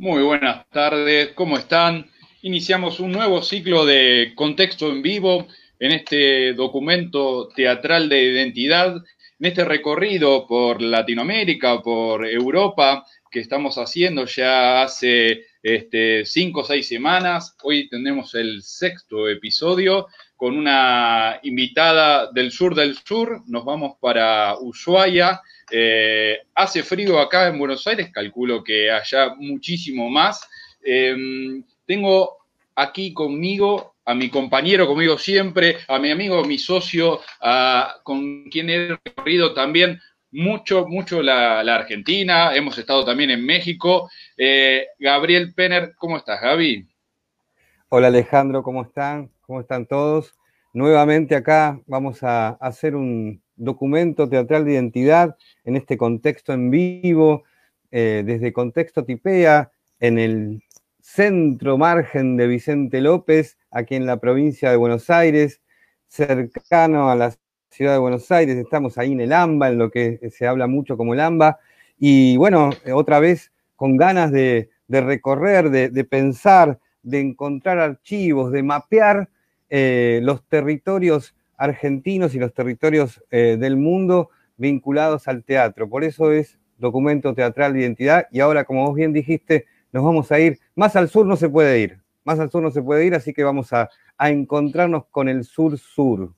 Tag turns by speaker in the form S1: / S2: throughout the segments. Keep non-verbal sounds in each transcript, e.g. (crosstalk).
S1: Muy buenas tardes, ¿cómo están? Iniciamos un nuevo ciclo de contexto en vivo en este documento teatral de identidad, en este recorrido por Latinoamérica, por Europa, que estamos haciendo ya hace este, cinco o seis semanas. Hoy tenemos el sexto episodio con una invitada del sur del sur. Nos vamos para Ushuaia. Eh, hace frío acá en Buenos Aires, calculo que allá muchísimo más. Em, tengo aquí conmigo a mi compañero, conmigo siempre, a mi amigo, mi socio, con quien he recorrido también mucho, mucho la, Argentina, hemos estado también en México. Eh, Gabriel Penner, ¿cómo estás, Gaby?
S2: Hola Alejandro, ¿cómo están? ¿Cómo están todos? Nuevamente acá vamos a hacer un documento teatral de identidad en este contexto en vivo, eh, desde Contexto Tipea, en el centro margen de Vicente López, aquí en la provincia de Buenos Aires, cercano a la ciudad de Buenos Aires, estamos ahí en el AMBA, en lo que se habla mucho como el AMBA, y bueno, otra vez con ganas de, recorrer, de, pensar, de encontrar archivos, de mapear eh, los territorios argentinos y los territorios eh, del mundo vinculados al teatro. Por eso es documento teatral de identidad y ahora, como vos bien dijiste, nos vamos a ir, más al sur no se puede ir, más al sur no se puede ir, así que vamos a, a encontrarnos con el sur-sur.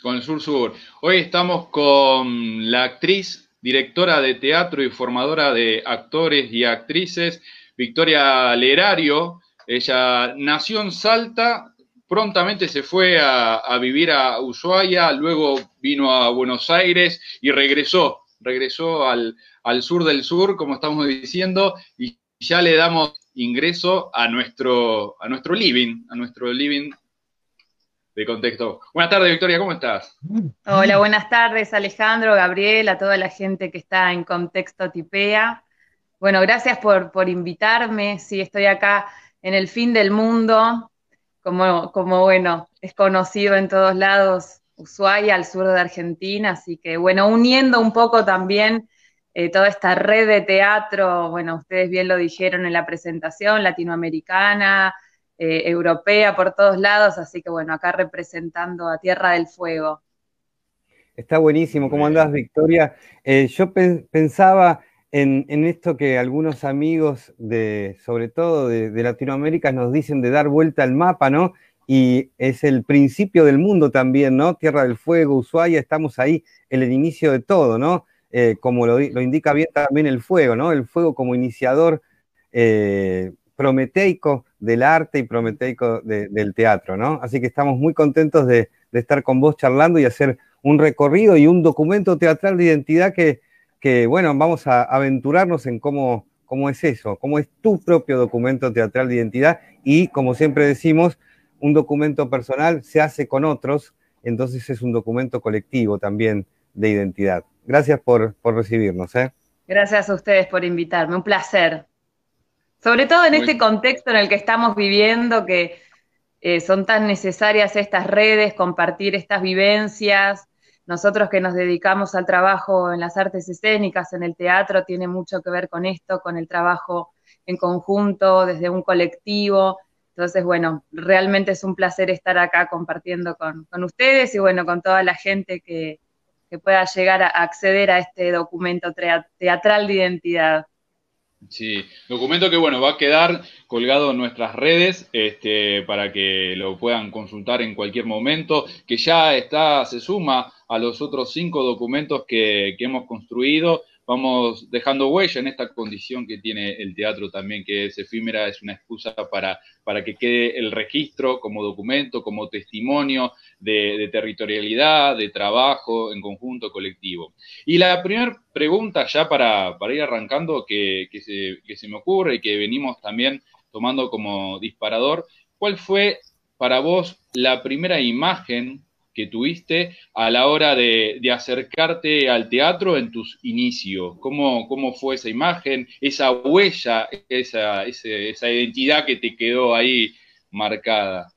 S1: Con el sur-sur. Hoy estamos con la actriz, directora de teatro y formadora de actores y actrices, Victoria Lerario. Ella nació en Salta, prontamente se fue a, vivir a Ushuaia, luego vino a Buenos Aires y regresó, regresó al, sur del sur, como estamos diciendo, y ya le damos ingreso a nuestro, a nuestro living, a nuestro living de contexto. Buenas tardes, Victoria, ¿cómo estás?
S3: Hola, buenas tardes, Alejandro, Gabriel, a toda la gente que está en Contexto Tipea. Bueno, gracias por, por invitarme. Sí, estoy acá en el fin del mundo, como, como bueno, es conocido en todos lados, Ushuaia, al sur de Argentina, así que bueno, uniendo un poco también eh, toda esta red de teatro, bueno, ustedes bien lo dijeron en la presentación, latinoamericana, eh, europea, por todos lados, así que bueno, acá representando a Tierra del Fuego.
S2: Está buenísimo, ¿cómo andás, Victoria? Eh, yo pensaba en, esto que algunos amigos, de, sobre todo de, Latinoamérica, nos dicen de dar vuelta al mapa, ¿no? Y es el principio del mundo también, ¿no? Tierra del Fuego, Ushuaia, estamos ahí en el inicio de todo, ¿no? Eh, como lo, indica bien también el fuego, ¿no? El fuego como iniciador prometeico del arte y prometeico del teatro, ¿no? Así que estamos muy contentos de, estar con vos charlando y hacer un recorrido y un documento teatral de identidad que, que bueno, vamos a aventurarnos en cómo, cómo es eso, cómo es tu propio documento teatral de identidad y, como siempre decimos, un documento personal se hace con otros, entonces es un documento colectivo también de identidad. Gracias por, por recibirnos. ¿eh?
S3: Gracias a ustedes por invitarme, un placer. Sobre todo en este contexto en el que estamos viviendo, que eh, son tan necesarias estas redes, compartir estas vivencias. Nosotros que nos dedicamos al trabajo en las artes escénicas, en el teatro, tiene mucho que ver con esto, con el trabajo en conjunto, desde un colectivo. Entonces, bueno, realmente es un placer estar acá compartiendo con, ustedes y bueno, con toda la gente que, que pueda llegar a acceder a este documento teatral de identidad.
S1: Sí, documento que bueno, va a quedar colgado en nuestras redes este, para que lo puedan consultar en cualquier momento, que ya está, se suma a los otros cinco documentos que, que hemos construido vamos dejando huella en esta condición que tiene el teatro también, que es efímera, es una excusa para, para que quede el registro como documento, como testimonio de, territorialidad, de trabajo en conjunto colectivo. Y la primera pregunta ya para, ir arrancando que, que se me ocurre y que venimos también tomando como disparador, ¿cuál fue para vos la primera imagen que tuviste a la hora de, acercarte al teatro en tus inicios? ¿Cómo, ¿Cómo, fue esa imagen, esa huella, esa, esa, identidad que te quedó ahí marcada?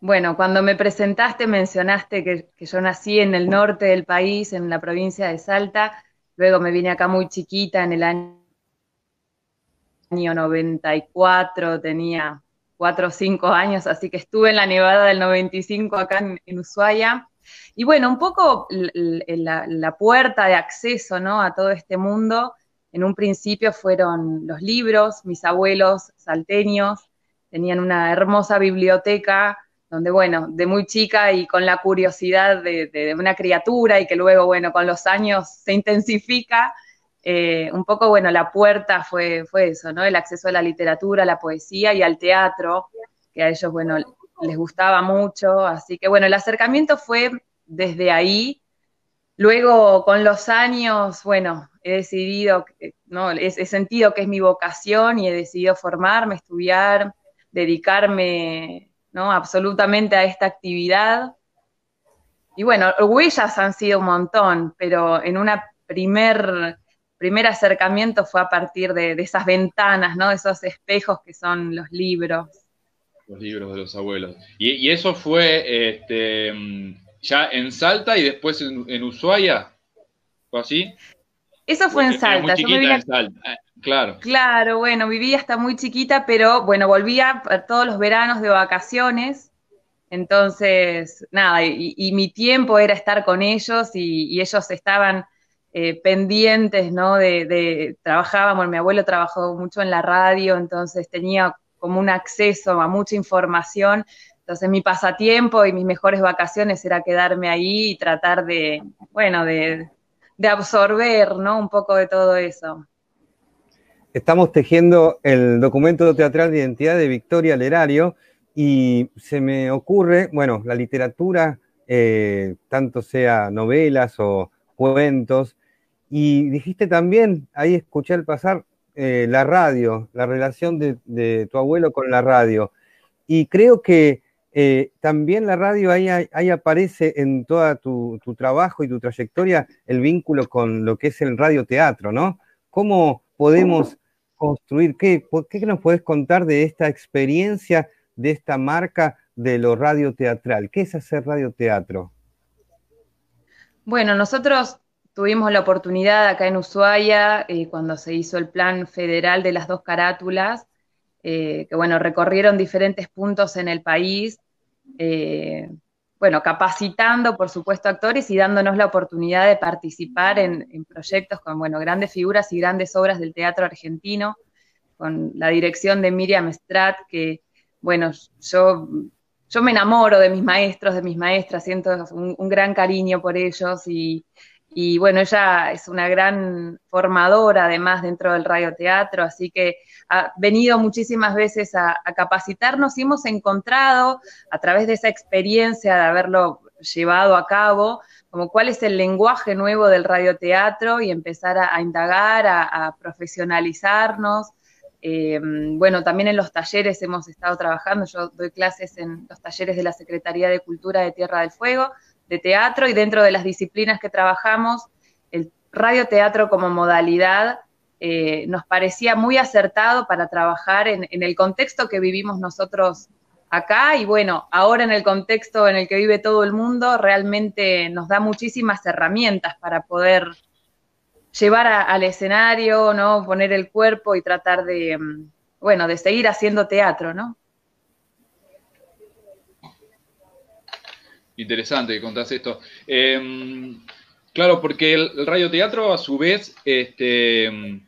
S3: Bueno, cuando me presentaste mencionaste que, que, yo nací en el norte del país, en la provincia de Salta, luego me vine acá muy chiquita en el año año 94, tenía cuatro o cinco años, así que estuve en la nevada del 95 acá en, Ushuaia. Y bueno, un poco la, la, puerta de acceso ¿no? a todo este mundo, en un principio fueron los libros, mis abuelos salteños tenían una hermosa biblioteca donde, bueno, de muy chica y con la curiosidad de, una criatura y que luego, bueno, con los años se intensifica, eh, un poco, bueno, la puerta fue, fue eso, ¿no? El acceso a la literatura, a la poesía y al teatro, que a ellos, bueno, les gustaba mucho. Así que, bueno, el acercamiento fue desde ahí. Luego, con los años, bueno, he decidido, ¿no? he sentido que es mi vocación y he decidido formarme, estudiar, dedicarme ¿no? Absolutamente a esta actividad. Y bueno, huellas han sido un montón, pero en una primer, primer acercamiento fue a partir de, esas ventanas, ¿no? Esos espejos que son los libros.
S1: Los libros de los abuelos. Y, eso fue este, ya en Salta y después en, Ushuaia, ¿fue así?
S3: Eso fue en Salta.
S1: en Salta. Claro.
S3: Claro, bueno, viví hasta muy chiquita, pero bueno, volvía todos los veranos de vacaciones. Entonces, nada, y, mi tiempo era estar con ellos y, ellos estaban eh, pendientes, ¿no? De, trabajábamos, mi abuelo trabajó mucho en la radio, entonces tenía como un acceso a mucha información. Entonces mi pasatiempo y mis mejores vacaciones era quedarme ahí y tratar de, bueno, de, de absorber, ¿no? Un poco de todo eso.
S2: Estamos tejiendo el documento teatral de identidad de Victoria Lerario y se me ocurre, bueno, la literatura, eh, tanto sea novelas o cuentos, y dijiste también, ahí escuché al pasar, eh, la radio, la relación de, tu abuelo con la radio. Y creo que eh, también la radio ahí, aparece en todo tu, trabajo y tu trayectoria el vínculo con lo que es el radioteatro, ¿no? ¿Cómo podemos construir? ¿Qué, ¿Qué nos puedes contar de esta experiencia, de esta marca de lo radioteatral? ¿Qué es hacer radioteatro?
S3: Bueno, nosotros tuvimos la oportunidad acá en Ushuaia, eh, cuando se hizo el plan federal de las dos carátulas, eh, que bueno, recorrieron diferentes puntos en el país. Eh, bueno, capacitando, por supuesto, actores y dándonos la oportunidad de participar en, proyectos con, bueno, grandes figuras y grandes obras del teatro argentino, con la dirección de Miriam Strat, que, bueno, yo, yo me enamoro de mis maestros, de mis maestras, siento un, gran cariño por ellos y, y, bueno, ella es una gran formadora además dentro del radioteatro, así que ha venido muchísimas veces a, capacitarnos y hemos encontrado a través de esa experiencia de haberlo llevado a cabo, como cuál es el lenguaje nuevo del radioteatro y empezar a, indagar, a, profesionalizarnos. Eh, bueno, también en los talleres hemos estado trabajando, yo doy clases en los talleres de la Secretaría de Cultura de Tierra del Fuego, de teatro, y dentro de las disciplinas que trabajamos, el radioteatro como modalidad eh, nos parecía muy acertado para trabajar en, el contexto que vivimos nosotros acá y bueno, ahora en el contexto en el que vive todo el mundo, realmente nos da muchísimas herramientas para poder llevar al escenario, ¿no? Poner el cuerpo y tratar de, mm, bueno, de seguir haciendo teatro, ¿no?
S1: Interesante que contás esto. Em, claro, porque el, el radioteatro a su vez este,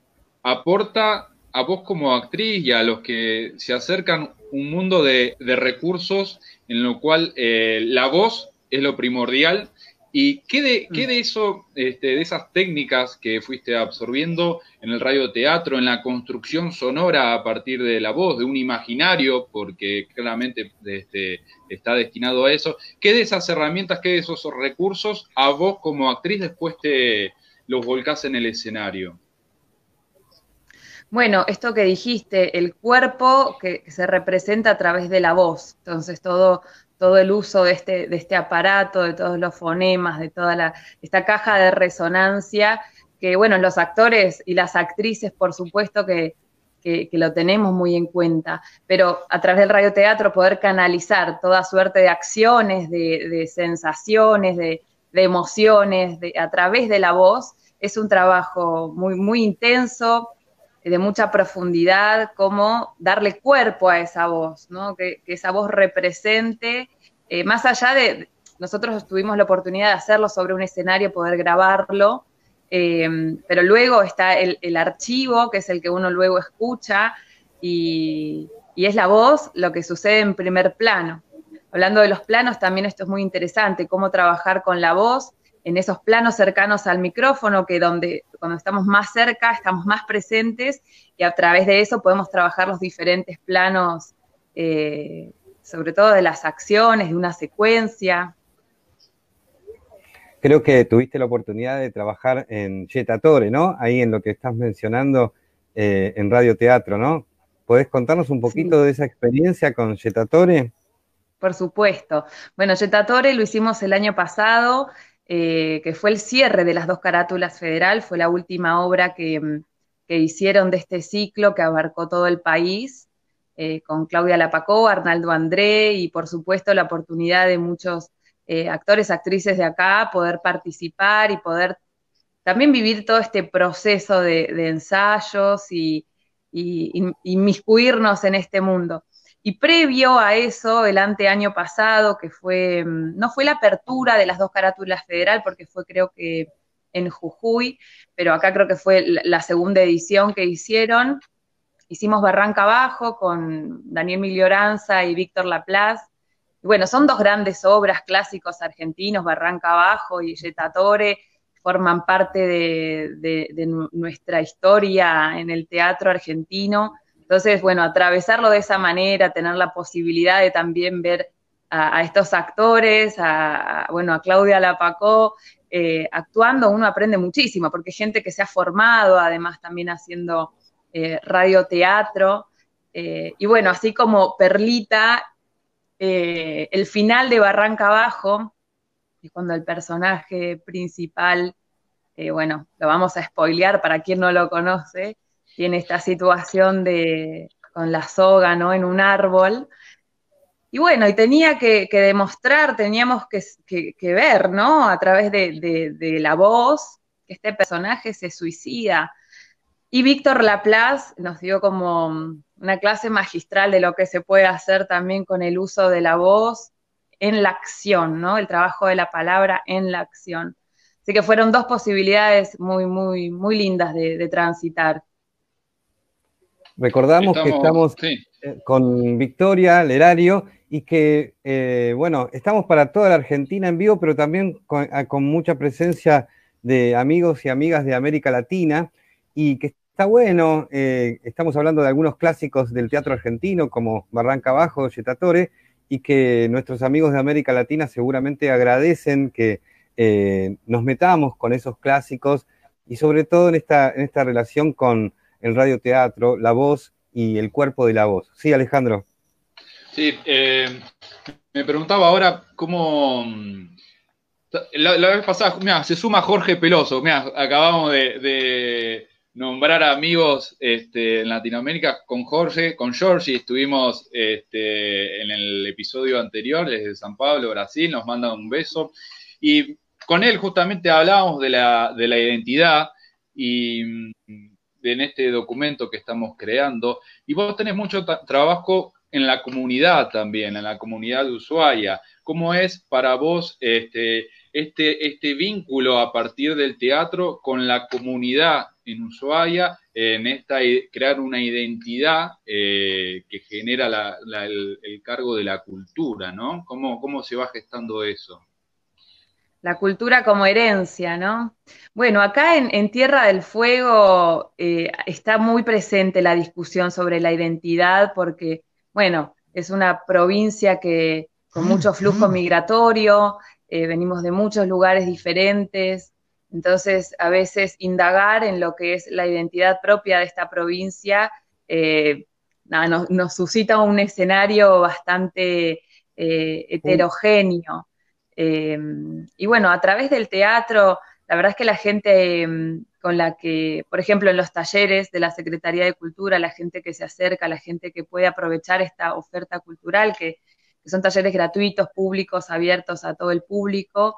S1: aporta a vos como actriz y a los que se acercan un mundo de, recursos en lo cual eh, la voz es lo primordial. ¿Y qué de, qué de eso, este, de esas técnicas que fuiste absorbiendo en el radioteatro, en la construcción sonora a partir de la voz, de un imaginario, porque claramente este, está destinado a eso, qué de esas herramientas, qué de esos recursos a vos como actriz después te los volcás en el escenario?
S3: Bueno, esto que dijiste, el cuerpo que, se representa a través de la voz, entonces todo, todo el uso de este, de este aparato, de todos los fonemas, de toda la, esta caja de resonancia, que bueno, los actores y las actrices, por supuesto que, que, lo tenemos muy en cuenta, pero a través del radioteatro poder canalizar toda suerte de acciones, de, sensaciones, de, emociones, a través de la voz, es un trabajo muy, muy intenso, de mucha profundidad, cómo darle cuerpo a esa voz, ¿no? que, esa voz represente, eh, más allá de, nosotros tuvimos la oportunidad de hacerlo sobre un escenario, poder grabarlo, eh, pero luego está el, archivo, que es el que uno luego escucha, y, y es la voz lo que sucede en primer plano. Hablando de los planos, también esto es muy interesante, cómo trabajar con la voz en esos planos cercanos al micrófono, que donde cuando estamos más cerca estamos más presentes y a través de eso podemos trabajar los diferentes planos, eh, sobre todo de las acciones, de una secuencia.
S2: Creo que tuviste la oportunidad de trabajar en Yetatore, ¿no? Ahí en lo que estás mencionando eh, en Radio Teatro, ¿no? ¿Podés contarnos un poquito de esa experiencia con Yetatore?
S3: Por supuesto. Bueno, Yetatore lo hicimos el año pasado eh, que fue el cierre de las dos carátulas federal, fue la última obra que, mm, hicieron de este ciclo que abarcó todo el país, eh, con Claudia Lapacó, Arnaldo André y por supuesto la oportunidad de muchos eh, actores, actrices de acá poder participar y poder también vivir todo este proceso de, ensayos y, y inmiscuirnos en este mundo. Y previo a eso, el anteaño pasado, que fue, mm, no fue la apertura de las dos carátulas federal, porque fue creo que en Jujuy, pero acá creo que fue la segunda edición que hicieron. Hicimos Barranca Abajo con Daniel Milioranza y Víctor Laplace. Bueno, son dos grandes obras clásicos argentinos, Barranca Abajo y Yetatore, forman parte de nuestra historia en el teatro argentino entonces, bueno, atravesarlo de esa manera, tener la posibilidad de también ver a, estos actores, a, bueno, a Claudia Lapacó, eh, actuando, uno aprende muchísimo, porque gente que se ha formado, además también haciendo eh, radioteatro. Eh, y bueno, así como Perlita, el final de Barranca Abajo, es cuando el personaje principal, bueno, lo vamos a spoilear para quien no lo conoce, tiene esta situación de con la soga, ¿no? En un árbol. Y bueno, y tenía que, demostrar, teníamos que, ver, ¿no? A través de, la voz, que este personaje se suicida. Y Víctor Laplace nos dio como una clase magistral de lo que se puede hacer también con el uso de la voz en la acción, ¿no? El trabajo de la palabra en la acción. Así que fueron dos posibilidades muy, muy, muy lindas de transitar.
S2: Recordamos que estamos eh, con Victoria Lerario y que, eh, bueno, estamos para toda la Argentina en vivo, pero también ah, con, mucha presencia de amigos y amigas de América Latina y que está bueno, eh, estamos hablando de algunos clásicos del teatro argentino como Barranca Abajo, Yetatore, y que nuestros amigos de América Latina seguramente agradecen que nos metamos con esos clásicos y sobre todo en esta, en esta relación con el radioteatro, la voz y el cuerpo de la voz. Sí, Alejandro.
S1: Sí, eh, me preguntaba ahora cómo... La, vez pasada, mira, se suma Jorge Peloso, mira, acabamos de, nombrar amigos este, en Latinoamérica con Jorge, con Georgie, estuvimos este, en el episodio anterior desde San Pablo, Brasil, nos manda un beso, y con él justamente hablábamos de la, de la identidad y en este documento que estamos creando. Y vos tenés mucho trabajo en la comunidad también, en la comunidad de Ushuaia. ¿Cómo es para vos este, este, este vínculo a partir del teatro con la comunidad en Ushuaia, en esta crear una identidad eh, que genera el, el, cargo de la cultura, ¿no? ¿Cómo, ¿Cómo se va gestando eso?
S3: la cultura como herencia, ¿no? Bueno, acá en, Tierra del Fuego eh, está muy presente la discusión sobre la identidad porque, bueno, es una provincia que con mucho flujo migratorio, eh, venimos de muchos lugares diferentes, entonces a veces indagar en lo que es la identidad propia de esta provincia eh, nos, suscita un escenario bastante heterogéneo. Em, y bueno, a través del teatro, la verdad es que la gente em, con la que, por ejemplo, en los talleres de la Secretaría de Cultura, la gente que se acerca, la gente que puede aprovechar esta oferta cultural, que, son talleres gratuitos, públicos, abiertos a todo el público,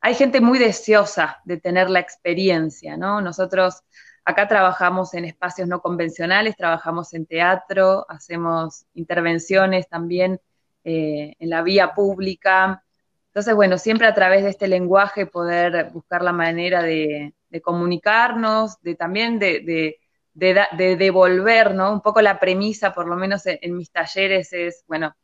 S3: hay gente muy deseosa de tener la experiencia, ¿no? Nosotros acá trabajamos en espacios no convencionales, trabajamos en teatro, hacemos intervenciones también eh, en la vía pública. Entonces, bueno, siempre a través de este lenguaje poder buscar la manera de, comunicarnos, de también de, devolver, ¿no? Un poco la premisa, por lo menos en mis talleres, es, bueno,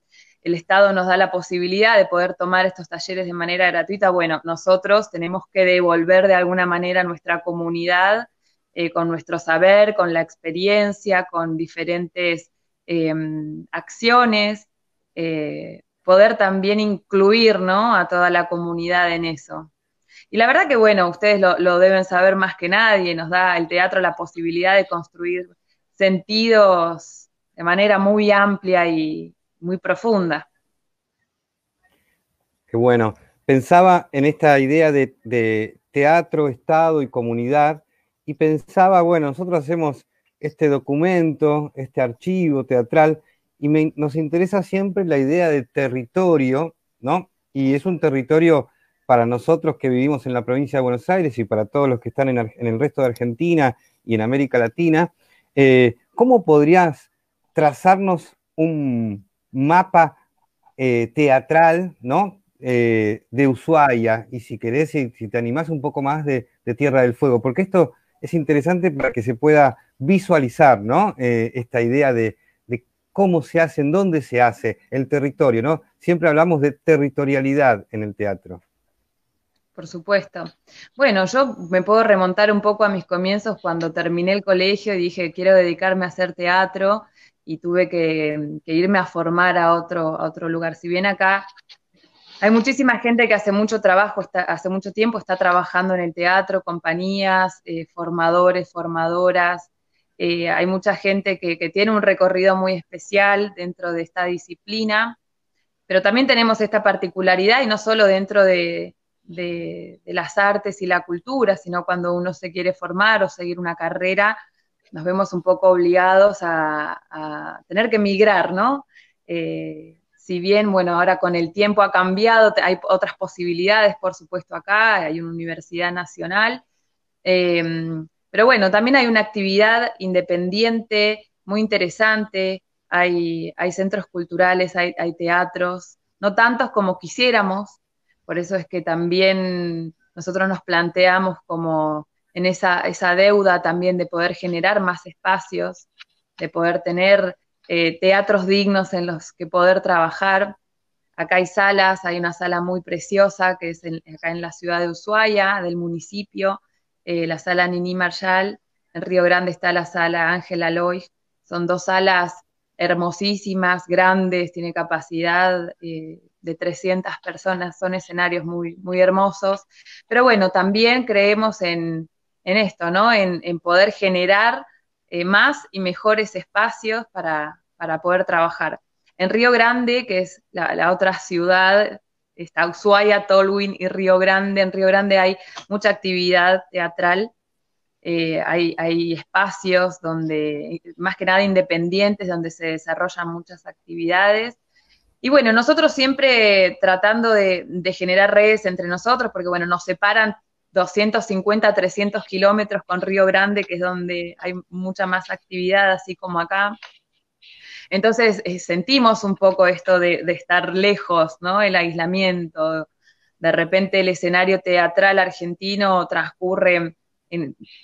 S3: el Estado nos da la posibilidad de poder tomar estos talleres de manera gratuita, bueno, nosotros tenemos que devolver de alguna manera a nuestra comunidad eh, con nuestro saber, con la experiencia, con diferentes em, acciones, eh, poder también incluir a toda la comunidad en eso. Y la verdad que, bueno, ustedes lo deben saber más que nadie, nos da el teatro la posibilidad de construir sentidos de manera muy amplia y, muy profunda.
S2: Qué bueno. Pensaba en esta idea de, teatro, Estado y comunidad y pensaba, bueno, nosotros hacemos este documento, este archivo teatral y nos interesa siempre la idea de territorio, ¿no? Y es un territorio para nosotros que vivimos en la provincia de Buenos Aires y para todos los que están en, el resto de Argentina y en América Latina. Eh, ¿Cómo podrías trazarnos un, mapa eh, teatral, ¿no? Eh, de Ushuaia, y si querés, si, te animás un poco más de, Tierra del Fuego, porque esto es interesante para que se pueda visualizar, ¿no? Eh, esta idea de, cómo se hace, en dónde se hace, el territorio, ¿no? Siempre hablamos de territorialidad en el teatro.
S3: Por supuesto. Bueno, yo me puedo remontar un poco a mis comienzos cuando terminé el colegio y dije, quiero dedicarme a hacer teatro y tuve que, irme a formar a otro, a otro lugar. Si bien acá hay muchísima gente que hace mucho trabajo, hace mucho tiempo está trabajando en el teatro, compañías, eh, formadores, formadoras. Eh, hay mucha gente que, tiene un recorrido muy especial dentro de esta disciplina, pero también tenemos esta particularidad, y no solo dentro de, de las artes y la cultura, sino cuando uno se quiere formar o seguir una carrera, nos vemos un poco obligados a, tener que migrar, ¿no? Eh, si bien, bueno, ahora con el tiempo ha cambiado, hay otras posibilidades, por supuesto, acá, hay una universidad nacional, em, pero bueno, también hay una actividad independiente muy interesante, hay, centros culturales, hay teatros, no tantos como quisiéramos, por eso es que también nosotros nos planteamos como en esa, esa deuda también de poder generar más espacios, de poder tener eh, teatros dignos en los que poder trabajar. Acá hay salas, hay una sala muy preciosa que es acá en la ciudad de Ushuaia, del municipio, eh, la sala Nini Marshall. En Río Grande está la sala Ángela Loy. Son dos salas hermosísimas, grandes, tiene capacidad eh, de 300 personas, son escenarios muy, muy hermosos. Pero bueno, también creemos en, en esto, ¿no? En, poder generar eh, más y mejores espacios para, poder trabajar. En Río Grande, que es la, otra ciudad, está Ushuaia, Tolwyn y Río Grande. En Río Grande hay mucha actividad teatral, eh, hay, espacios donde, más que nada independientes, donde se desarrollan muchas actividades. Y bueno, nosotros siempre tratando de, de, generar redes entre nosotros, porque bueno, nos separan 250, 300 kilómetros con Río Grande, que es donde hay mucha más actividad, así como acá. Entonces eh, sentimos un poco esto de, estar lejos, ¿no? El aislamiento. De repente el escenario teatral argentino transcurre,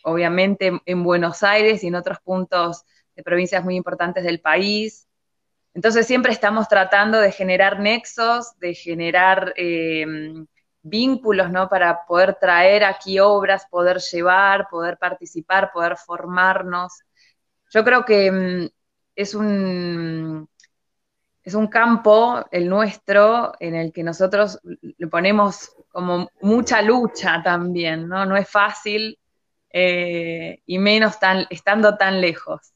S3: obviamente, en Buenos Aires y en otros puntos de provincias muy importantes del país. Entonces siempre estamos tratando de generar nexos, de generar eh, vínculos, ¿no? Para poder traer aquí obras, poder llevar, poder participar, poder formarnos. Yo creo que mm, es un, es un campo, el nuestro, en el que nosotros le ponemos como mucha lucha también, ¿no? No es fácil eh, y menos tan, estando tan lejos.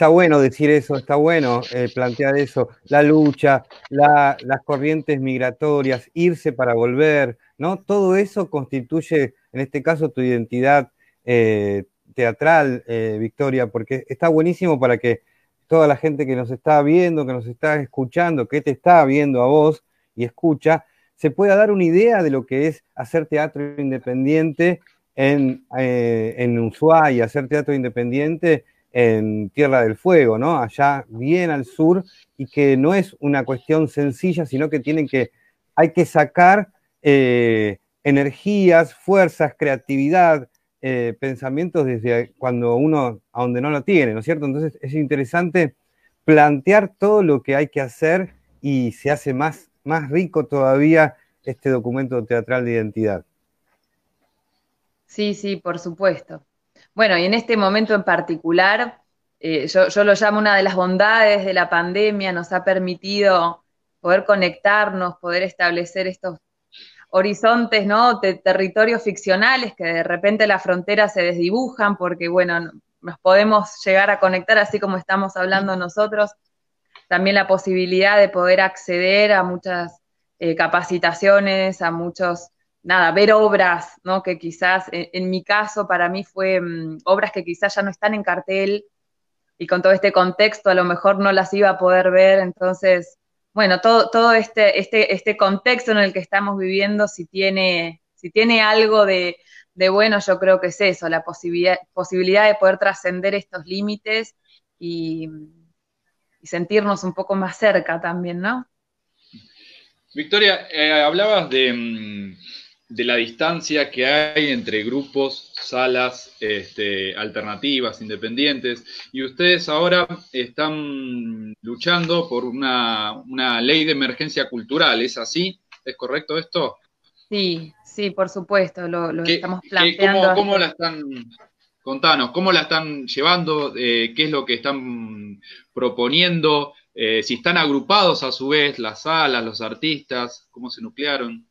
S2: Está bueno decir eso, está bueno eh, plantear eso, la lucha, las corrientes migratorias, irse para volver, ¿no? Todo eso constituye, en este caso, tu identidad eh, teatral, eh, Victoria, porque está buenísimo para que toda la gente que nos está viendo, que nos está escuchando, que te está viendo a vos y escucha, se pueda dar una idea de lo que es hacer teatro independiente en, en Ushuaia, hacer teatro independiente en Tierra del Fuego, ¿no? Allá bien al sur, y que no es una cuestión sencilla, sino que tienen que, hay que sacar eh, energías, fuerzas, creatividad, eh, pensamientos desde cuando uno, a donde no lo tiene, ¿no es cierto? Entonces es interesante plantear todo lo que hay que hacer y se hace más, más rico todavía este documento teatral de identidad.
S3: Sí, sí, por supuesto. Bueno, y en este momento en particular, eh, yo, lo llamo una de las bondades de la pandemia, nos ha permitido poder conectarnos, poder establecer estos horizontes, ¿no? De territorios ficcionales que de repente las fronteras se desdibujan porque, bueno, nos podemos llegar a conectar así como estamos hablando nosotros. También la posibilidad de poder acceder a muchas eh, capacitaciones, a muchos nada, ver obras, ¿no? Que quizás, en, mi caso, para mí fue mm, obras que quizás ya no están en cartel y con todo este contexto a lo mejor no las iba a poder ver, entonces, bueno, todo, todo este, este, este contexto en el que estamos viviendo, si tiene, si tiene algo de, bueno, yo creo que es eso, la posibilidad, posibilidad de poder trascender estos límites y, y sentirnos un poco más cerca también, ¿no?
S1: Victoria, eh, hablabas de, mm, de la distancia que hay entre grupos, salas este, alternativas, independientes, y ustedes ahora están luchando por una, ley de emergencia cultural, ¿es así? ¿Es correcto esto?
S3: Sí, sí, por supuesto, lo, estamos planteando.
S1: cómo, la están, contanos, cómo la están llevando, eh, qué es lo que están proponiendo, eh, si están agrupados a su vez las salas, los artistas, cómo se nuclearon?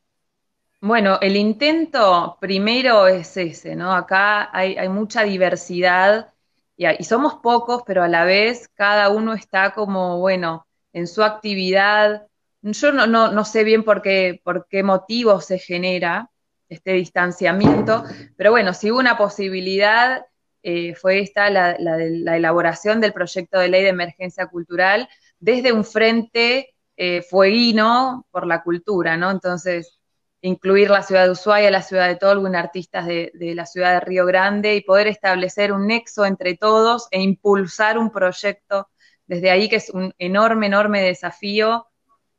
S3: Bueno, el intento primero es ese, ¿no? Acá hay, mucha diversidad y, somos pocos, pero a la vez cada uno está como, bueno, en su actividad. Yo no, no, sé bien por qué, por qué motivo se genera este distanciamiento, pero bueno, si hubo una posibilidad, eh, fue esta la, la, elaboración del proyecto de ley de emergencia cultural desde un frente eh, fueguino por la cultura, ¿no? Entonces, incluir la ciudad de Ushuaia, la ciudad de Tolwyn, artistas de, la ciudad de Río Grande y poder establecer un nexo entre todos e impulsar un proyecto desde ahí que es un enorme, enorme desafío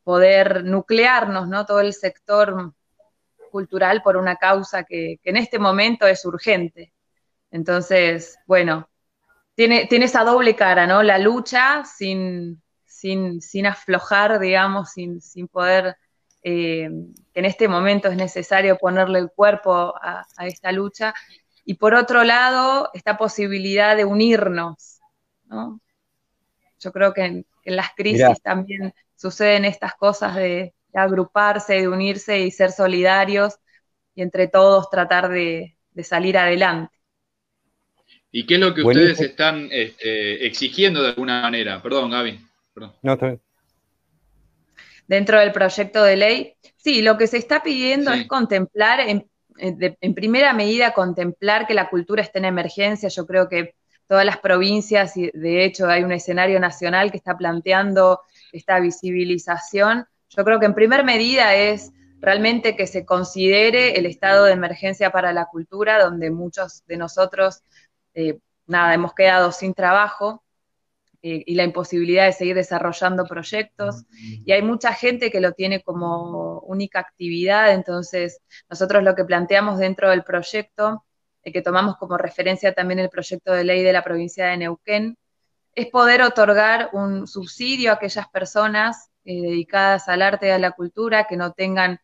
S3: poder nuclearnos, ¿no? Todo el sector cultural por una causa que, en este momento es urgente. Entonces, bueno, tiene, tiene esa doble cara, ¿no? La lucha sin, sin, sin aflojar, digamos, sin, sin poder eh, que en este momento es necesario ponerle el cuerpo a, esta lucha, y por otro lado, esta posibilidad de unirnos, Yo creo que en, las crisis también suceden estas cosas de, agruparse, de unirse y ser solidarios, y entre todos tratar de, salir adelante.
S1: ¿Y qué es lo que ustedes están este, exigiendo de alguna manera? Perdón, Gaby. Perdón. No,
S3: dentro del proyecto de ley. Sí, lo que se está pidiendo es contemplar, en, primera medida, contemplar que la cultura esté en emergencia. Yo creo que todas las provincias, y de hecho hay un escenario nacional que está planteando esta visibilización. Yo creo que en primera medida es realmente que se considere el estado de emergencia para la cultura, donde muchos de nosotros, eh, nada, hemos quedado sin trabajo. Eh, y la imposibilidad de seguir desarrollando proyectos. Y hay mucha gente que lo tiene como única actividad, entonces nosotros lo que planteamos dentro del proyecto, eh, que tomamos como referencia también el proyecto de ley de la provincia de Neuquén, es poder otorgar un subsidio a aquellas personas eh, dedicadas al arte y a la cultura que no tengan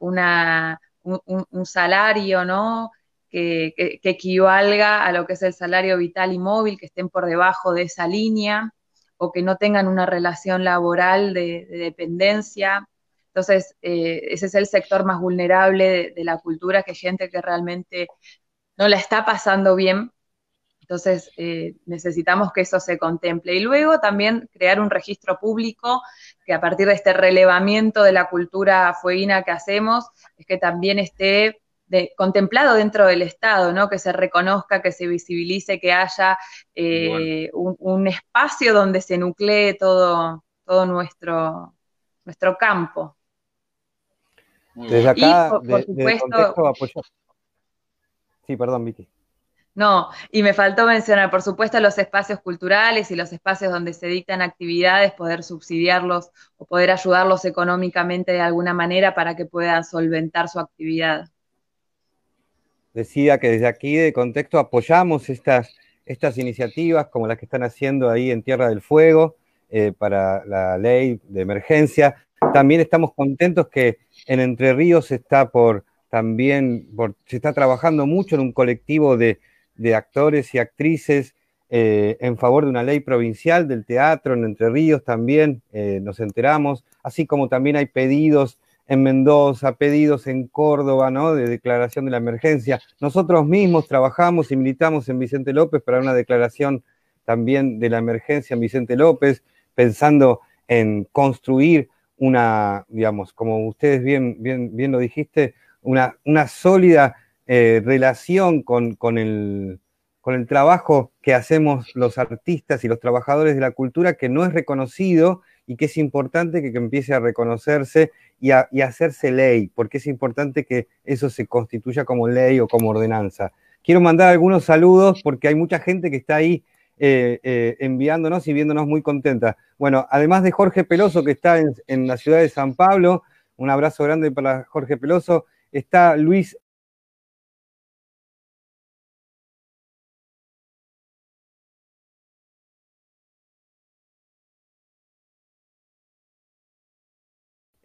S3: una, un, salario, ¿no? Que, equivalga a lo que es el salario vital y móvil, que estén por debajo de esa línea o que no tengan una relación laboral de, dependencia. Entonces, eh, ese es el sector más vulnerable de, la cultura, que gente que realmente no la está pasando bien. Entonces, eh, necesitamos que eso se contemple. Y luego también crear un registro público que a partir de este relevamiento de la cultura fueguina que hacemos, es que también esté contemplado dentro del Estado, ¿no? Que se reconozca, que se visibilice, que haya eh, un, espacio donde se nuclee todo, todo nuestro, nuestro campo.
S2: Desde acá, por, supuesto, Sí, perdón, Vicky.
S3: No, y me faltó mencionar, por supuesto, los espacios culturales y los espacios donde se dictan actividades, poder subsidiarlos o poder ayudarlos económicamente de alguna manera para que puedan solventar su actividad.
S2: Decía que desde aquí de contexto apoyamos estas, estas iniciativas como las que están haciendo ahí en Tierra del Fuego eh, para la ley de emergencia. También estamos contentos que en Entre Ríos está por también se está trabajando mucho en un colectivo de de actores y actrices eh, en favor de una ley provincial del teatro en Entre Ríos también, eh, nos enteramos, así como también hay pedidos en Mendoza, pedidos en Córdoba, ¿no? De declaración de la emergencia. Nosotros mismos trabajamos y militamos en Vicente López para una declaración también de la emergencia en Vicente López, pensando en construir una, digamos, como ustedes bien, bien, bien lo dijiste, una, una sólida eh, relación con, el, con, el, trabajo que hacemos los artistas y los trabajadores de la cultura que no es reconocido y que es importante que, empiece a reconocerse y a, hacerse ley, porque es importante que eso se constituya como ley o como ordenanza. Quiero mandar algunos saludos porque hay mucha gente que está ahí eh, eh, enviándonos y viéndonos muy contenta. Bueno, además de Jorge Peloso, que está en, en, la ciudad de San Pablo, un abrazo grande para Jorge Peloso, está Luis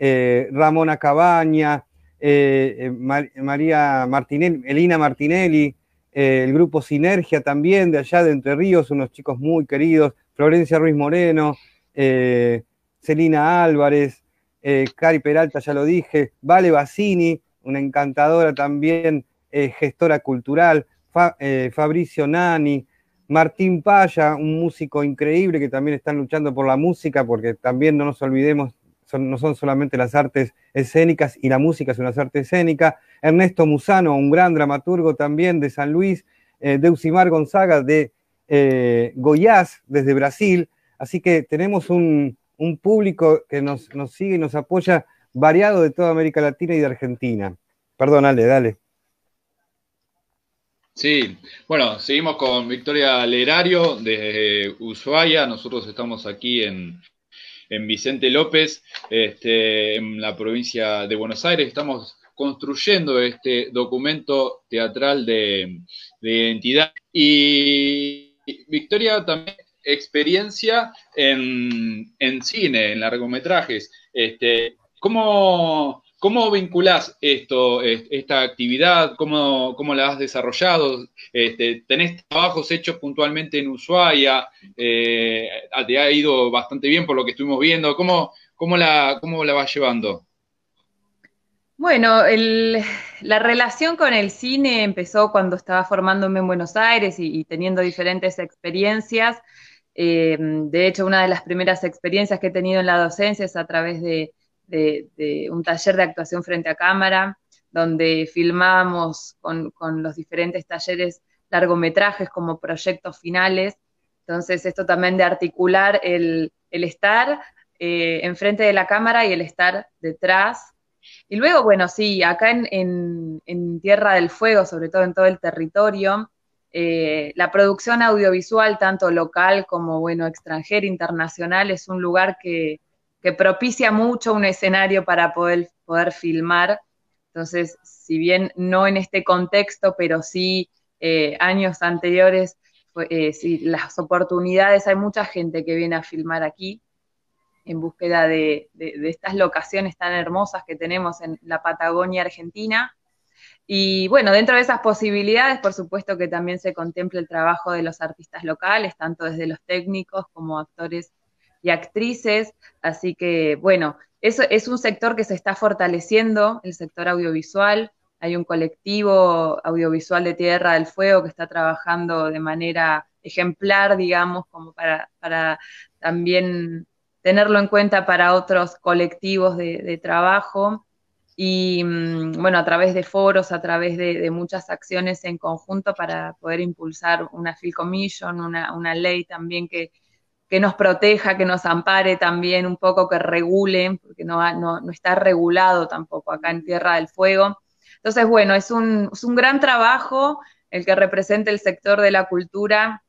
S2: Eh, Ramona Cabaña, eh, eh, María Martinelli, Elina Martinelli, el grupo Sinergia también de allá de Entre Ríos, unos chicos muy queridos, Florencia Ruiz Moreno, Celina Álvarez, Cari Peralta, ya lo dije, Vale Bassini, una encantadora también, gestora cultural, Fabricio Nani, Martín Paya, un músico increíble que también están luchando por la música, porque también no nos olvidemos no son solamente las artes escénicas y la música es una arte escénica. Ernesto Musano, un gran dramaturgo también de San Luis, eh, Deusimar Gonzaga de eh, Goiás, desde Brasil. Así que tenemos un, público que nos, sigue y nos apoya variado de toda América Latina y de Argentina. Perdón, Ale, dale.
S1: Sí, bueno, seguimos con Victoria Lerario de Ushuaia. Nosotros estamos aquí en, en Vicente López, este, en la provincia de Buenos Aires. Estamos construyendo este documento teatral de, identidad. Y Victoria también experiencia en, cine, en largometrajes. Este, ¿cómo, ¿Cómo vinculás esto, esta actividad? ¿Cómo, cómo la has desarrollado? Este, ¿Tenés trabajos hechos puntualmente en Ushuaia? Eh, ¿Te ha ido bastante bien por lo que estuvimos viendo? ¿Cómo, cómo, la, cómo la vas llevando?
S3: Bueno, la relación con el cine empezó cuando estaba formándome en Buenos Aires y, teniendo diferentes experiencias. Eh, de hecho, una de las primeras experiencias que he tenido en la docencia es a través de de, un taller de actuación frente a cámara, donde filmábamos con, los diferentes talleres largometrajes como proyectos finales. Entonces, esto también de articular el, estar eh, enfrente de la cámara y el estar detrás. Y luego, bueno, sí, acá en, Tierra del Fuego, sobre todo en todo el territorio, eh, la producción audiovisual, tanto local como, bueno, extranjera, internacional, es un lugar que, que propicia mucho un escenario para poder, poder filmar. Entonces, si bien no en este contexto, pero sí eh, años anteriores, eh, las oportunidades, hay mucha gente que viene a filmar aquí en búsqueda de, estas locaciones tan hermosas que tenemos en la Patagonia Argentina. Y bueno, dentro de esas posibilidades, por supuesto que también se contempla el trabajo de los artistas locales, tanto desde los técnicos como actores y actrices, así que bueno, eso es un sector que se está fortaleciendo, el sector audiovisual. Hay un colectivo audiovisual de Tierra del Fuego que está trabajando de manera ejemplar, digamos, como para, para también tenerlo en cuenta para otros colectivos de, trabajo. Y mm, bueno, a través de foros, a través de, muchas acciones en conjunto para poder impulsar una Field Commission, una, una ley también que, que nos proteja, que nos ampare también un poco, que regule, porque no, no, está regulado tampoco acá en Tierra del Fuego. Entonces, bueno, es un, es un gran trabajo el que representa el sector de la cultura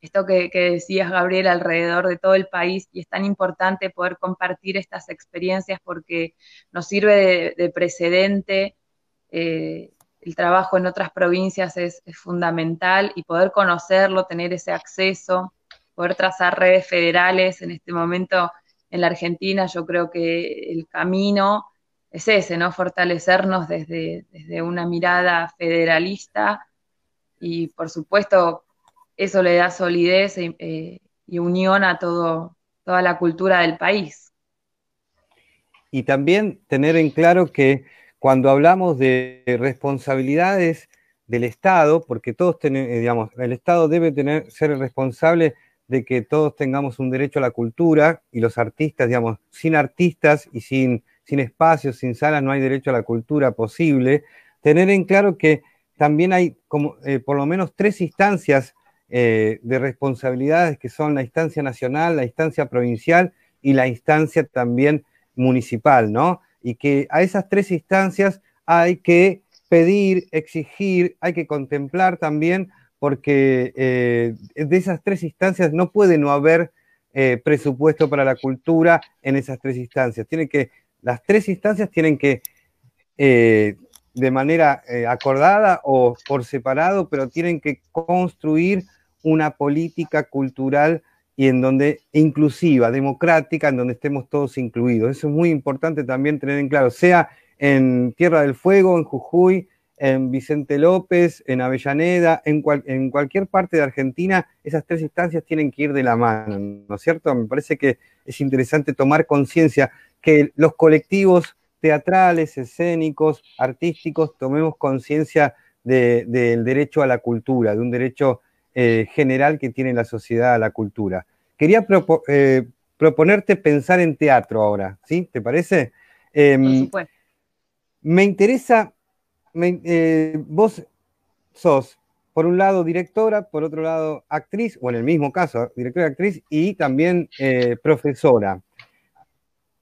S3: esto que, decías, Gabriel, alrededor de todo el país, y es tan importante poder compartir estas experiencias porque nos sirve de, precedente. Eh, el trabajo en otras provincias es, fundamental y poder conocerlo, tener ese acceso, poder trazar redes federales en este momento en la Argentina, yo creo que el camino es ese, ¿no? Fortalecernos desde, desde una mirada federalista y, por supuesto, eso le da solidez eh, y unión a todo, toda la cultura del país.
S2: Y también tener en claro que cuando hablamos de responsabilidades del Estado, porque todos tenemos, eh, digamos, el Estado debe tener, ser responsable de que todos tengamos un derecho a la cultura y los artistas, digamos, sin artistas y sin, sin espacios, sin salas, no hay derecho a la cultura posible. Tener en claro que también hay como eh, por lo menos tres instancias eh, de responsabilidades que son la instancia nacional, la instancia provincial y la instancia también municipal, ¿no? Y que a esas tres instancias hay que pedir, exigir, hay que contemplar también, porque eh, de esas tres instancias no puede no haber eh, presupuesto para la cultura en esas tres instancias. Tienen que, las tres instancias tienen que, de manera acordada o por separado, pero tienen que construir una política cultural y en donde inclusiva, democrática, en donde estemos todos incluidos. Eso es muy importante también tener en claro, sea en Tierra del Fuego, en Jujuy, en Vicente López, en Avellaneda, en, en cualquier parte de Argentina, esas tres instancias tienen que ir de la mano, ¿no es cierto? Me parece que es interesante tomar conciencia que los colectivos teatrales, escénicos, artísticos, tomemos conciencia del derecho a la cultura, de un derecho eh, general que tiene la sociedad a la cultura. Quería eh, proponerte pensar en teatro ahora, ¿sí? ¿Te parece? Em, me interesa, eh, vos sos, por un lado, directora, por otro lado, actriz, o en el mismo caso, directora y actriz, y también profesora.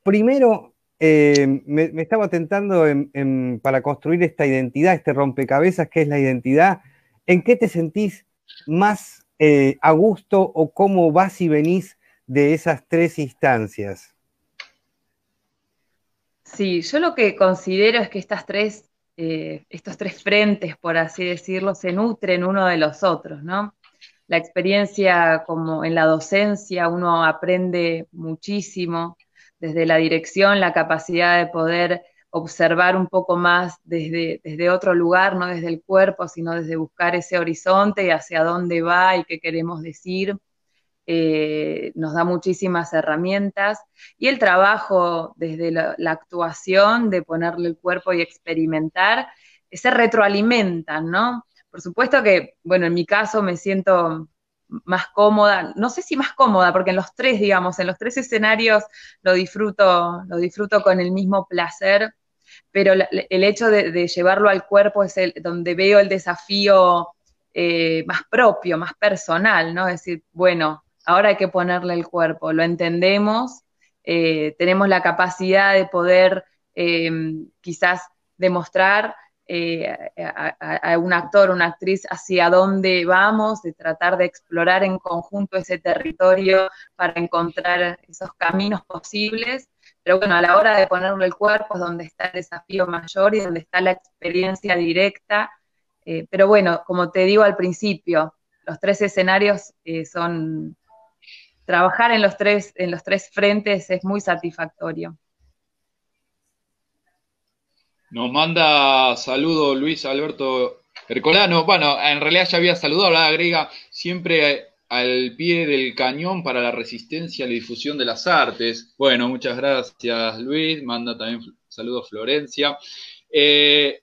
S2: Primero, me, estaba tentando para construir esta identidad, este rompecabezas que es la identidad. ¿En qué te sentís más eh, a gusto o cómo vas y venís de esas tres instancias?
S3: Sí, yo lo que considero es que estas tres, eh, estos tres frentes, por así decirlo, se nutren uno de los otros, ¿no? La experiencia como en la docencia, uno aprende muchísimo, desde la dirección, la capacidad de poder observar un poco más desde, desde otro lugar, no desde el cuerpo, sino desde buscar ese horizonte y hacia dónde va y qué queremos decir. Eh, nos da muchísimas herramientas. Y el trabajo desde la, actuación, de ponerle el cuerpo y experimentar, se retroalimentan, ¿no? Por supuesto que, bueno, en mi caso me siento más cómoda, no sé si más cómoda, porque en los tres, digamos, en los tres escenarios lo disfruto, lo disfruto con el mismo placer, pero el hecho de, llevarlo al cuerpo es el, donde veo el desafío eh, más propio, más personal, ¿no? Es decir, bueno, ahora hay que ponerle el cuerpo, lo entendemos, eh, tenemos la capacidad de poder eh, quizás demostrar a, un actor, una actriz, hacia dónde vamos, de tratar de explorar en conjunto ese territorio para encontrar esos caminos posibles. Pero bueno, a la hora de ponerle el cuerpo es donde está el desafío mayor y donde está la experiencia directa. Eh, pero bueno, como te digo al principio, los tres escenarios eh, son, trabajar en los, tres, en los tres frentes es muy satisfactorio.
S1: Nos manda saludo Luis Alberto Ercolano. Bueno, en realidad ya había saludado, la agrega siempre al pie del cañón para la resistencia a la difusión de las artes. Bueno, muchas gracias Luis, manda también saludos Florencia. Eh,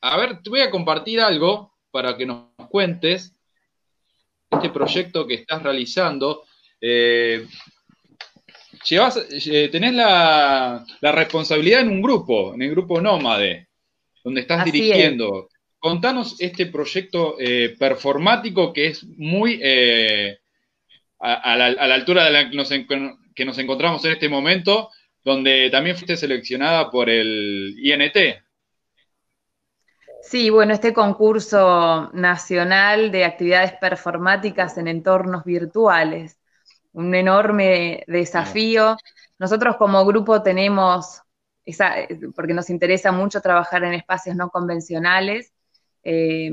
S1: a ver, te voy a compartir algo para que nos cuentes este proyecto que estás realizando. Eh, eh, tenés la, responsabilidad en un grupo, en el grupo Nómade, donde estás dirigiendo contanos este proyecto eh, performático que es muy eh, a, la, altura de la que nos, encontramos en este momento, donde también fuiste seleccionada por el INT.
S3: Sí, bueno, este concurso nacional de actividades performáticas en entornos virtuales, un enorme desafío. Nosotros como grupo tenemos, esa, porque nos interesa mucho trabajar en espacios no convencionales, eh,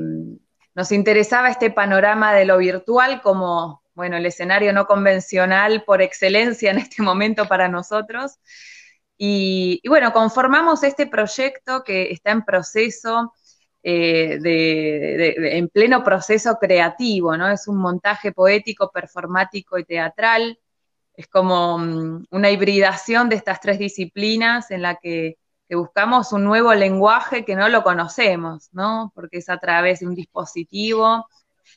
S3: nos interesaba este panorama de lo virtual como, bueno, el escenario no convencional por excelencia en este momento para nosotros. Y, bueno, conformamos este proyecto que está en proceso, eh, en pleno proceso creativo, ¿no? Es un montaje poético, performático y teatral. Es como mm, una hibridación de estas tres disciplinas en la que, que, buscamos un nuevo lenguaje que no lo conocemos, ¿no? Porque es a través de un dispositivo,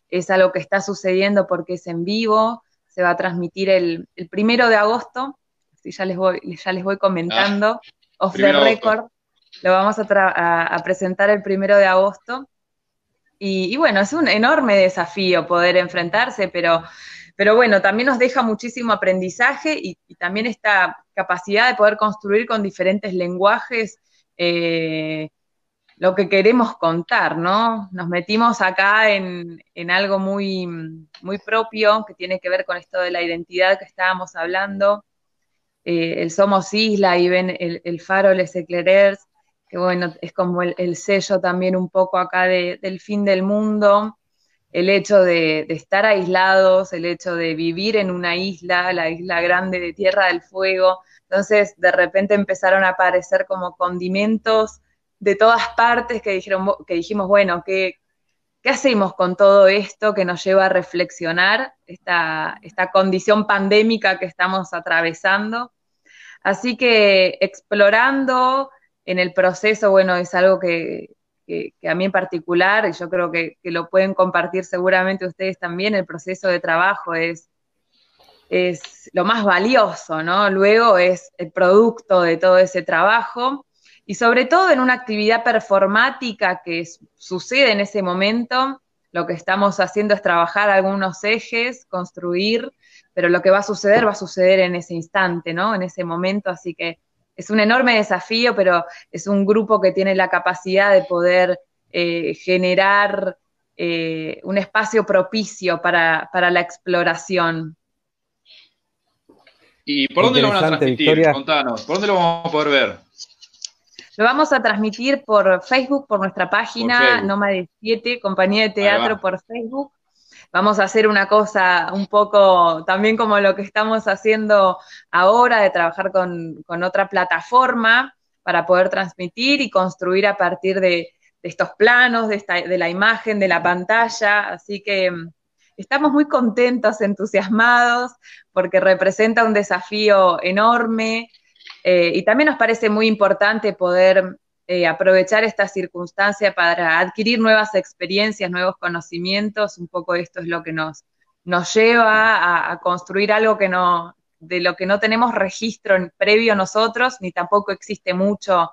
S3: es algo que está sucediendo porque es en vivo, se va a transmitir el, el primero de agosto ya les voy, ya les voy comentando, ah, off the record, lo vamos a, presentar el primero de agosto. Y, bueno, es un enorme desafío poder enfrentarse, pero, pero bueno, también nos deja muchísimo aprendizaje y, también esta capacidad de poder construir con diferentes lenguajes eh, lo que queremos contar, ¿no? Nos metimos acá en, en, algo muy, muy propio que tiene que ver con esto de la identidad que estábamos hablando, eh, el Somos Isla y ven el, faro Les Eclaireurs, que bueno, es como el, sello también un poco acá del fin del mundo, el hecho de, estar aislados, el hecho de vivir en una isla, la isla grande de Tierra del Fuego, entonces de repente empezaron a aparecer como condimentos de todas partes que, dijeron, que dijimos, bueno, ¿qué, ¿qué hacemos con todo esto que nos lleva a reflexionar esta, esta condición pandémica que estamos atravesando? Así que explorando en el proceso, bueno, es algo que, a mí en particular, y yo creo que, lo pueden compartir seguramente ustedes también, el proceso de trabajo es, es lo más valioso, ¿no? Luego es el producto de todo ese trabajo y sobre todo en una actividad performática que sucede en ese momento, lo que estamos haciendo es trabajar algunos ejes, construir pero lo que va a suceder va a suceder en ese instante, ¿no? En ese momento, así que es un enorme desafío, pero es un grupo que tiene la capacidad de poder eh, generar eh, un espacio propicio para, la exploración.
S1: ¿Y por dónde lo van a transmitir? Contanos, ¿por dónde lo vamos a poder ver?
S3: Lo vamos a transmitir por Facebook, por nuestra página Nómade 7, Compañía de Teatro por Facebook vamos a hacer una cosa un poco también como lo que estamos haciendo ahora, de trabajar con, otra plataforma para poder transmitir y construir a partir de, estos planos, de, de la imagen, de la pantalla. Así que mm, estamos muy contentos, entusiasmados, porque representa un desafío enorme. Eh, y también nos parece muy importante poder eh, aprovechar esta circunstancia para adquirir nuevas experiencias, nuevos conocimientos, un poco esto es lo que nos, nos lleva a, construir algo que no, de lo que no tenemos registro previo nosotros, ni tampoco existe mucho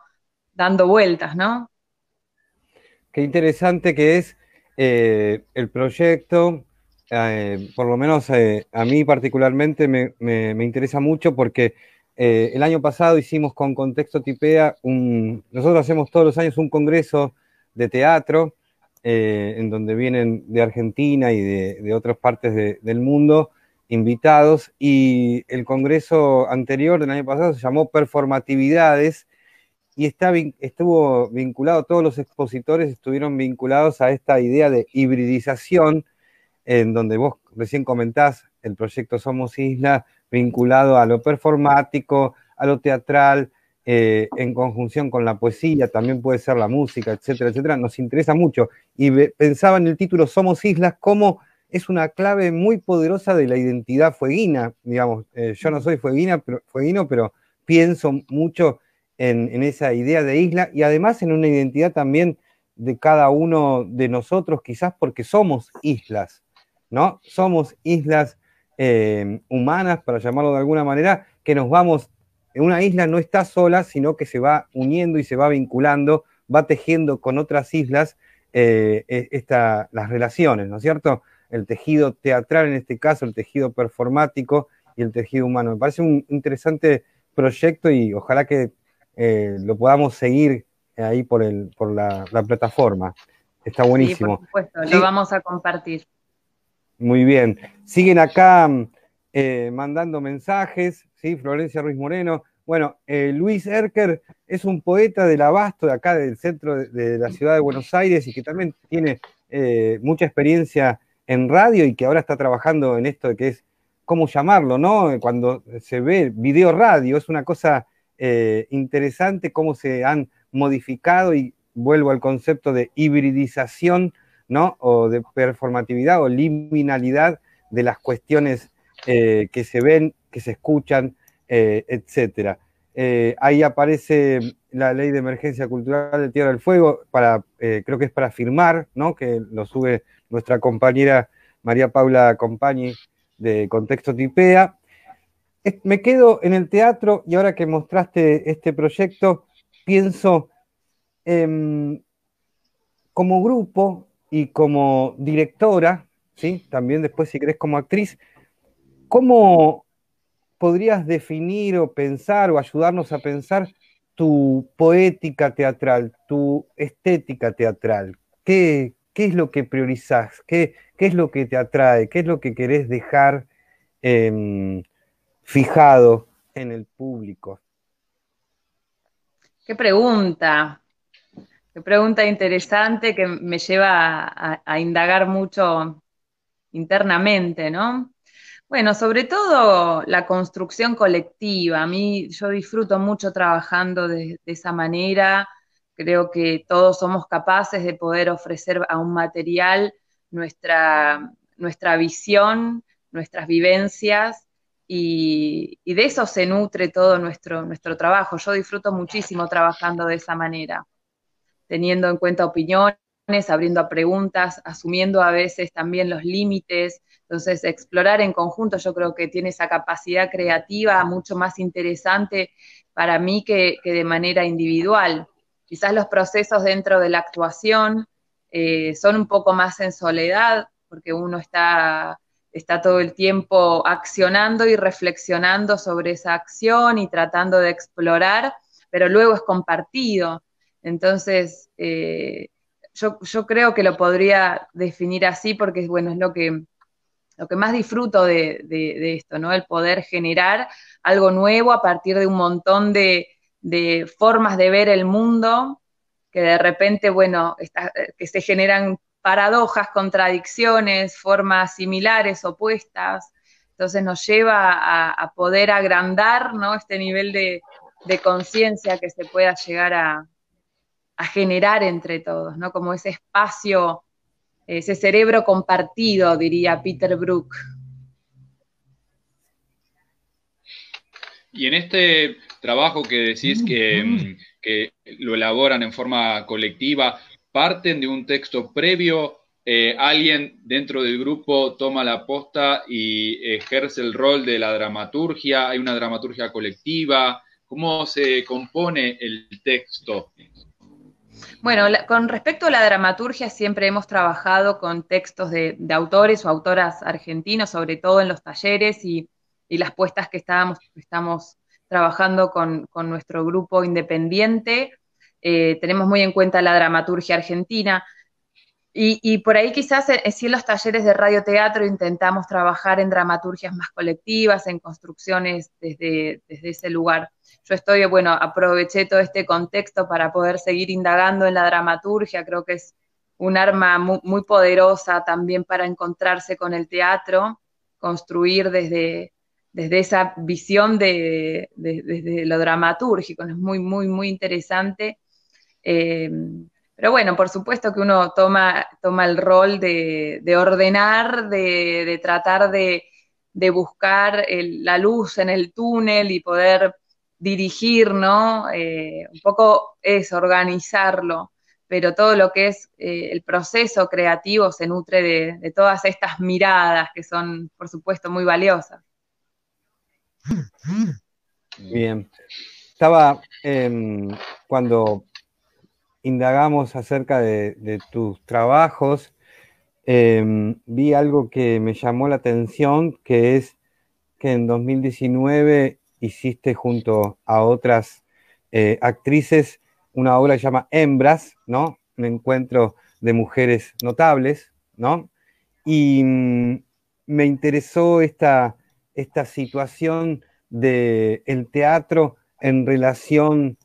S3: dando vueltas, ¿no?
S2: Qué interesante que es eh, el proyecto, eh, por lo menos a mí particularmente me interesa mucho porque eh, el año pasado hicimos con Contexto Tipea un. Nosotros hacemos todos los años un congreso de teatro, eh, en donde vienen de Argentina y de, otras partes del mundo invitados. Y el congreso anterior del año pasado se llamó Performatividades y estuvo vinculado, todos los expositores estuvieron vinculados a esta idea de hibridización, en donde vos recién comentás el proyecto Somos Isla vinculado a lo performático, a lo teatral, eh, en conjunción con la poesía, también puede ser la música, etcétera, etcétera, nos interesa mucho. Y pensaba en el título Somos Islas como es una clave muy poderosa de la identidad fueguina, digamos, eh, yo no soy fueguina, pero, fueguino, pero pienso mucho en, en, esa idea de isla y además en una identidad también de cada uno de nosotros, quizás porque somos islas, ¿no? Somos islas eh, humanas, para llamarlo de alguna manera, que nos vamos, una isla no está sola, sino que se va uniendo y se va vinculando, va tejiendo con otras islas eh, e, las relaciones, ¿no es cierto? El tejido teatral en este caso, el tejido performático y el tejido humano. Me parece un interesante proyecto y ojalá que eh, lo podamos seguir ahí por, el, por la, plataforma. Está buenísimo.
S3: Sí, por supuesto, lo vamos a compartir.
S2: Muy bien. Siguen acá eh, mandando mensajes, ¿sí? Florencia Ruiz Moreno. Bueno, eh, Luis Erker es un poeta del abasto de acá, del centro de, la ciudad de Buenos Aires y que también tiene eh, mucha experiencia en radio y que ahora está trabajando en esto de que es, ¿cómo llamarlo? ¿no? Cuando se ve video radio, es una cosa interesante cómo se han modificado y vuelvo al concepto de hibridización, ¿no? O de performatividad o liminalidad de las cuestiones eh, que se ven, que se escuchan, eh, etc. Eh, ahí aparece la ley de emergencia cultural de Tierra del Fuego, para, creo que es para firmar, ¿no? que lo sube nuestra compañera María Paula Compañi de Contexto Tipea. Me quedo en el teatro y ahora que mostraste este proyecto, pienso em, como grupo y como directora, ¿sí? también después si querés como actriz, ¿cómo podrías definir o pensar o ayudarnos a pensar tu poética teatral, tu estética teatral? ¿Qué, es lo que priorizás? ¿Qué, es lo que te atrae? ¿Qué es lo que querés dejar em, fijado en el público?
S3: Qué pregunta, qué pregunta interesante que me lleva a, indagar mucho internamente, ¿no? Bueno, sobre todo la construcción colectiva. A mí yo disfruto mucho trabajando de, esa manera. Creo que todos somos capaces de poder ofrecer a un material nuestra, nuestra visión, nuestras vivencias y, de eso se nutre todo nuestro, nuestro trabajo. Yo disfruto muchísimo trabajando de esa manera, teniendo en cuenta opiniones, abriendo a preguntas, asumiendo a veces también los límites. Entonces, explorar en conjunto yo creo que tiene esa capacidad creativa mucho más interesante para mí que, de manera individual. Quizás los procesos dentro de la actuación eh, son un poco más en soledad, porque uno está está todo el tiempo accionando y reflexionando sobre esa acción y tratando de explorar, pero luego es compartido. Entonces, eh, yo, creo que lo podría definir así porque bueno, es lo que, lo que más disfruto de, esto, ¿no? El poder generar algo nuevo a partir de un montón de, formas de ver el mundo que de repente, bueno, que se generan paradojas, contradicciones, formas similares, opuestas. Entonces nos lleva a, poder agrandar ¿no? este nivel de, conciencia que se pueda llegar a, generar entre todos, ¿no? como ese espacio, ese cerebro compartido, diría Peter Brook.
S1: Y en este trabajo que decís que, que, lo elaboran en forma colectiva, parten de un texto previo, eh, alguien dentro del grupo toma la posta y ejerce el rol de la dramaturgia, hay una dramaturgia colectiva, ¿cómo se compone el texto?
S3: Bueno, con respecto a la dramaturgia, siempre hemos trabajado con textos de, autores o autoras argentinos, sobre todo en los talleres y, las puestas que estábamos, estamos trabajando con, nuestro grupo independiente. Eh, tenemos muy en cuenta la dramaturgia argentina. Y, por ahí quizás sí en los talleres de radioteatro intentamos trabajar en dramaturgias más colectivas, en construcciones desde, ese lugar. Yo estoy, bueno, aproveché todo este contexto para poder seguir indagando en la dramaturgia, creo que es un arma muy, poderosa también para encontrarse con el teatro, construir desde, desde esa visión de, lo dramatúrgico, es muy, muy, muy interesante eh, pero bueno, por supuesto que uno toma, toma el rol de, ordenar, de, tratar de, buscar la luz en el túnel y poder dirigir, ¿no? Eh, un poco es organizarlo, pero todo lo que es eh, el proceso creativo se nutre de, todas estas miradas que son, por supuesto, muy valiosas.
S2: Bien. Estaba em, cuando indagamos acerca de, tus trabajos, em, vi algo que me llamó la atención, que es que en 2019 hiciste junto a otras eh, actrices una obra que se llama Hembras, ¿no? Un encuentro de mujeres notables, ¿no? Y mm, me interesó esta, esta situación del el teatro en relación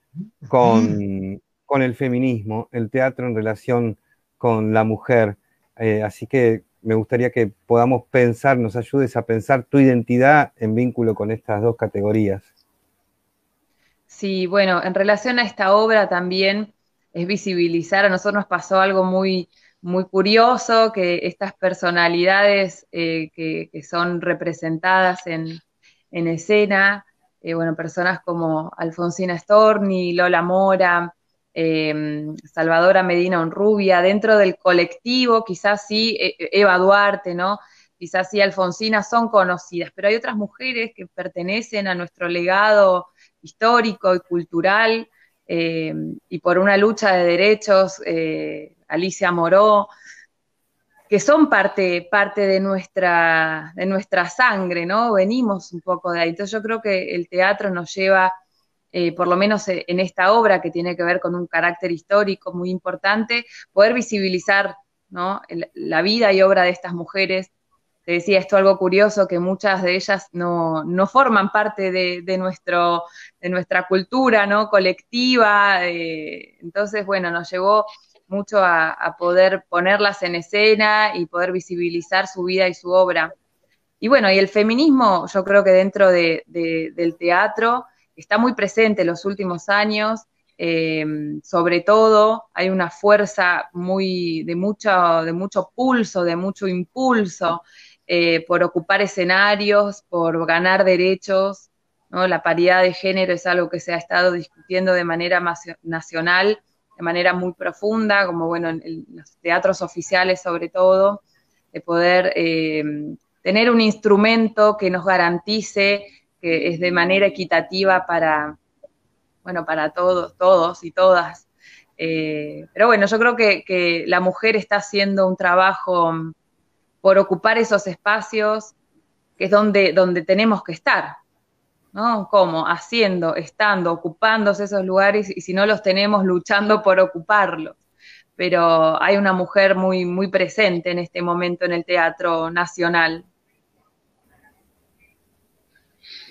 S2: con, el feminismo, el teatro en relación con la mujer. Eh, así que me gustaría que podamos pensar, nos ayudes a pensar tu identidad en vínculo con estas dos categorías.
S3: Sí, bueno, en relación a esta obra también es visibilizar, a nosotros nos pasó algo muy, muy curioso, que estas personalidades eh, que, son representadas en, escena, eh, bueno, personas como Alfonsina Storni, Lola Mora, eh, Salvadora Medina Onrubia, dentro del colectivo, quizás sí, e, e, Eva Duarte, ¿no? Quizás sí, Alfonsina son conocidas, pero hay otras mujeres que pertenecen a nuestro legado histórico y cultural eh, y por una lucha de derechos, eh, Alicia Moró, que son parte, parte de, nuestra, de nuestra sangre, ¿no? Venimos un poco de ahí. Entonces yo creo que el teatro nos lleva, eh, por lo menos en esta obra que tiene que ver con un carácter histórico muy importante, poder visibilizar ¿no? la vida y obra de estas mujeres te decía esto algo curioso, que muchas de ellas no, forman parte de, nuestro, de nuestra cultura ¿no? colectiva. Eh, entonces, bueno, nos llevó mucho a, poder ponerlas en escena y poder visibilizar su vida y su obra. Y bueno, y el feminismo, yo creo que dentro del teatro está muy presente en los últimos años. Eh, sobre todo hay una fuerza muy de mucho, de mucho pulso, de mucho impulso. Eh, por ocupar escenarios, por ganar derechos. ¿no? La paridad de género es algo que se ha estado discutiendo de manera nacional, de manera muy profunda, como bueno, en, los teatros oficiales sobre todo, de poder eh, tener un instrumento que nos garantice que es de manera equitativa para, bueno, para todos, todos y todas. Eh, pero bueno, yo creo que, que, la mujer está haciendo un trabajo por ocupar esos espacios que es donde, donde tenemos que estar, ¿no? Como haciendo, estando, ocupándose esos lugares y si no los tenemos, luchando por ocuparlos. Pero hay una mujer muy, muy presente en este momento en el Teatro Nacional.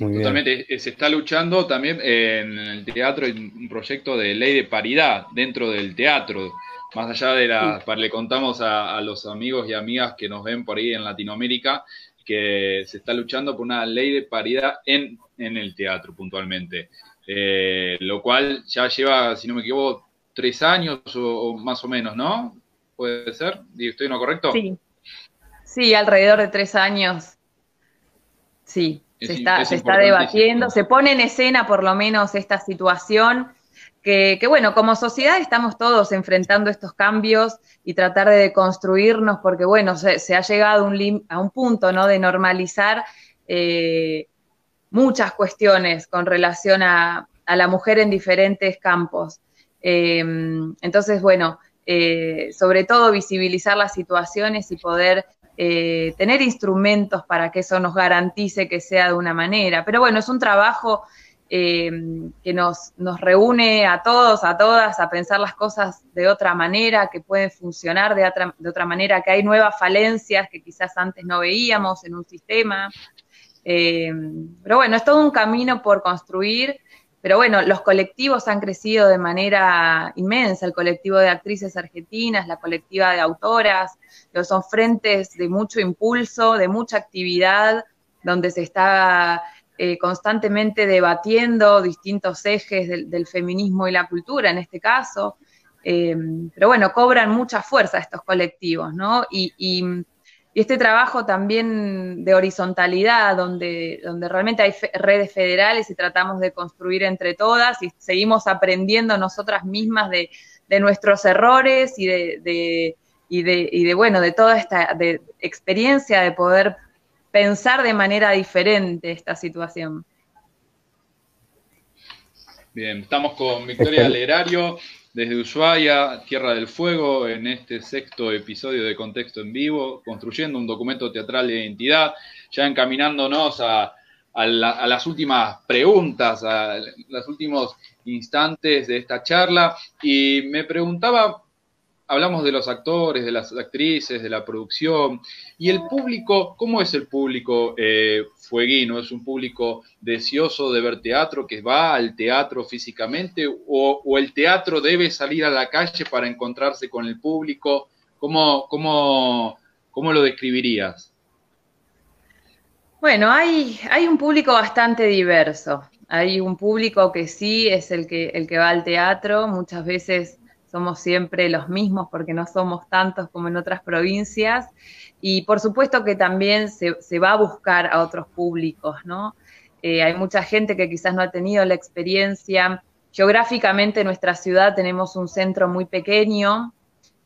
S1: Totalmente, se está luchando también en el teatro, en un proyecto de ley de paridad dentro del teatro más allá de la, le contamos a, los amigos y amigas que nos ven por ahí en Latinoamérica, que se está luchando por una ley de paridad en, el teatro puntualmente, eh, lo cual ya lleva, si no me equivoco, tres años o, más o menos, ¿no? ¿Puede ser? ¿Estoy en lo correcto?
S3: Sí, sí alrededor de tres años. Sí, se está, se está debatiendo, se pone en escena por lo menos esta situación que, bueno, como sociedad estamos todos enfrentando estos cambios y tratar de deconstruirnos porque, bueno, se, ha llegado un a un punto, ¿no?, de normalizar eh, muchas cuestiones con relación a, la mujer en diferentes campos. Eh, entonces, bueno, eh, sobre todo visibilizar las situaciones y poder tener instrumentos para que eso nos garantice que sea de una manera. Pero bueno, es un trabajo eh, que nos, nos reúne a todos, a todas, a pensar las cosas de otra manera, que pueden funcionar de otra, de otra manera, que hay nuevas falencias que quizás antes no veíamos en un sistema. Eh, pero bueno, es todo un camino por construir. Pero bueno, los colectivos han crecido de manera inmensa, el colectivo de actrices argentinas, la colectiva de autoras, son frentes de mucho impulso, de mucha actividad, donde se está eh, constantemente debatiendo distintos ejes del, feminismo y la cultura en este caso. Eh, pero bueno, cobran mucha fuerza estos colectivos, ¿no? Y, este trabajo también de horizontalidad, donde, donde realmente hay redes federales y tratamos de construir entre todas y seguimos aprendiendo nosotras mismas de, nuestros errores y de, y de, bueno, de toda esta experiencia de poder pensar de manera diferente esta situación.
S1: Bien, estamos con Victoria Lerario desde Ushuaia, Tierra del Fuego, en este sexto episodio de Contexto en Vivo, construyendo un documento teatral de identidad, ya encaminándonos a, las últimas preguntas, a los últimos instantes de esta charla. Y me preguntaba, hablamos de los actores, de las actrices, de la producción y el público, ¿cómo es el público eh, fueguino? ¿Es un público deseoso de ver teatro que va al teatro físicamente o, o el teatro debe salir a la calle para encontrarse con el público? ¿Cómo, cómo, cómo lo describirías?
S3: Bueno, hay, hay un público bastante diverso. Hay un público que sí es el que, el que va al teatro. Muchas veces somos siempre los mismos porque no somos tantos como en otras provincias. Y por supuesto que también se, va a buscar a otros públicos, ¿no? Eh, hay mucha gente que quizás no ha tenido la experiencia. Geográficamente en nuestra ciudad tenemos un centro muy pequeño,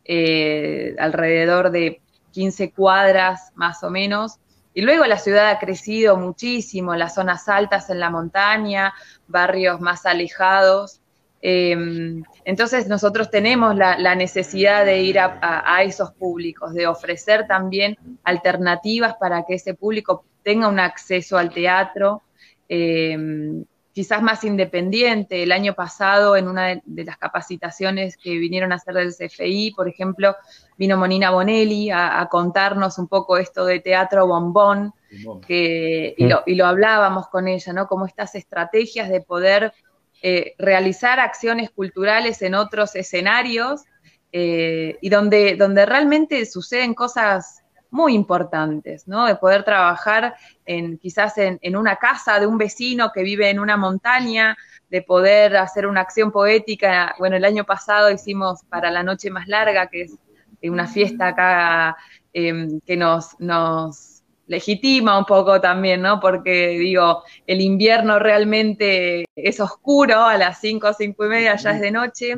S3: eh, alrededor de 15 cuadras más o menos, y luego la ciudad ha crecido muchísimo, las zonas altas en la montaña, barrios más alejados. Em, entonces nosotros tenemos la, necesidad de ir a, esos públicos, de ofrecer también alternativas para que ese público tenga un acceso al teatro. Em, quizás más independiente. El año pasado, en una de, las capacitaciones que vinieron a hacer del CFI, por ejemplo, vino Monina Bonelli a, contarnos un poco esto de teatro bombón, que, y, lo, hablábamos con ella, ¿no? Como estas estrategias de poder eh, realizar acciones culturales en otros escenarios eh, y donde, donde realmente suceden cosas muy importantes, ¿no? De poder trabajar en quizás en, una casa de un vecino que vive en una montaña, de poder hacer una acción poética. Bueno, el año pasado hicimos para la noche más larga, que es una fiesta acá em, que nos legitima un poco también, ¿no? Porque digo, el invierno realmente es oscuro, a las 5 o 5 y media ya es de noche.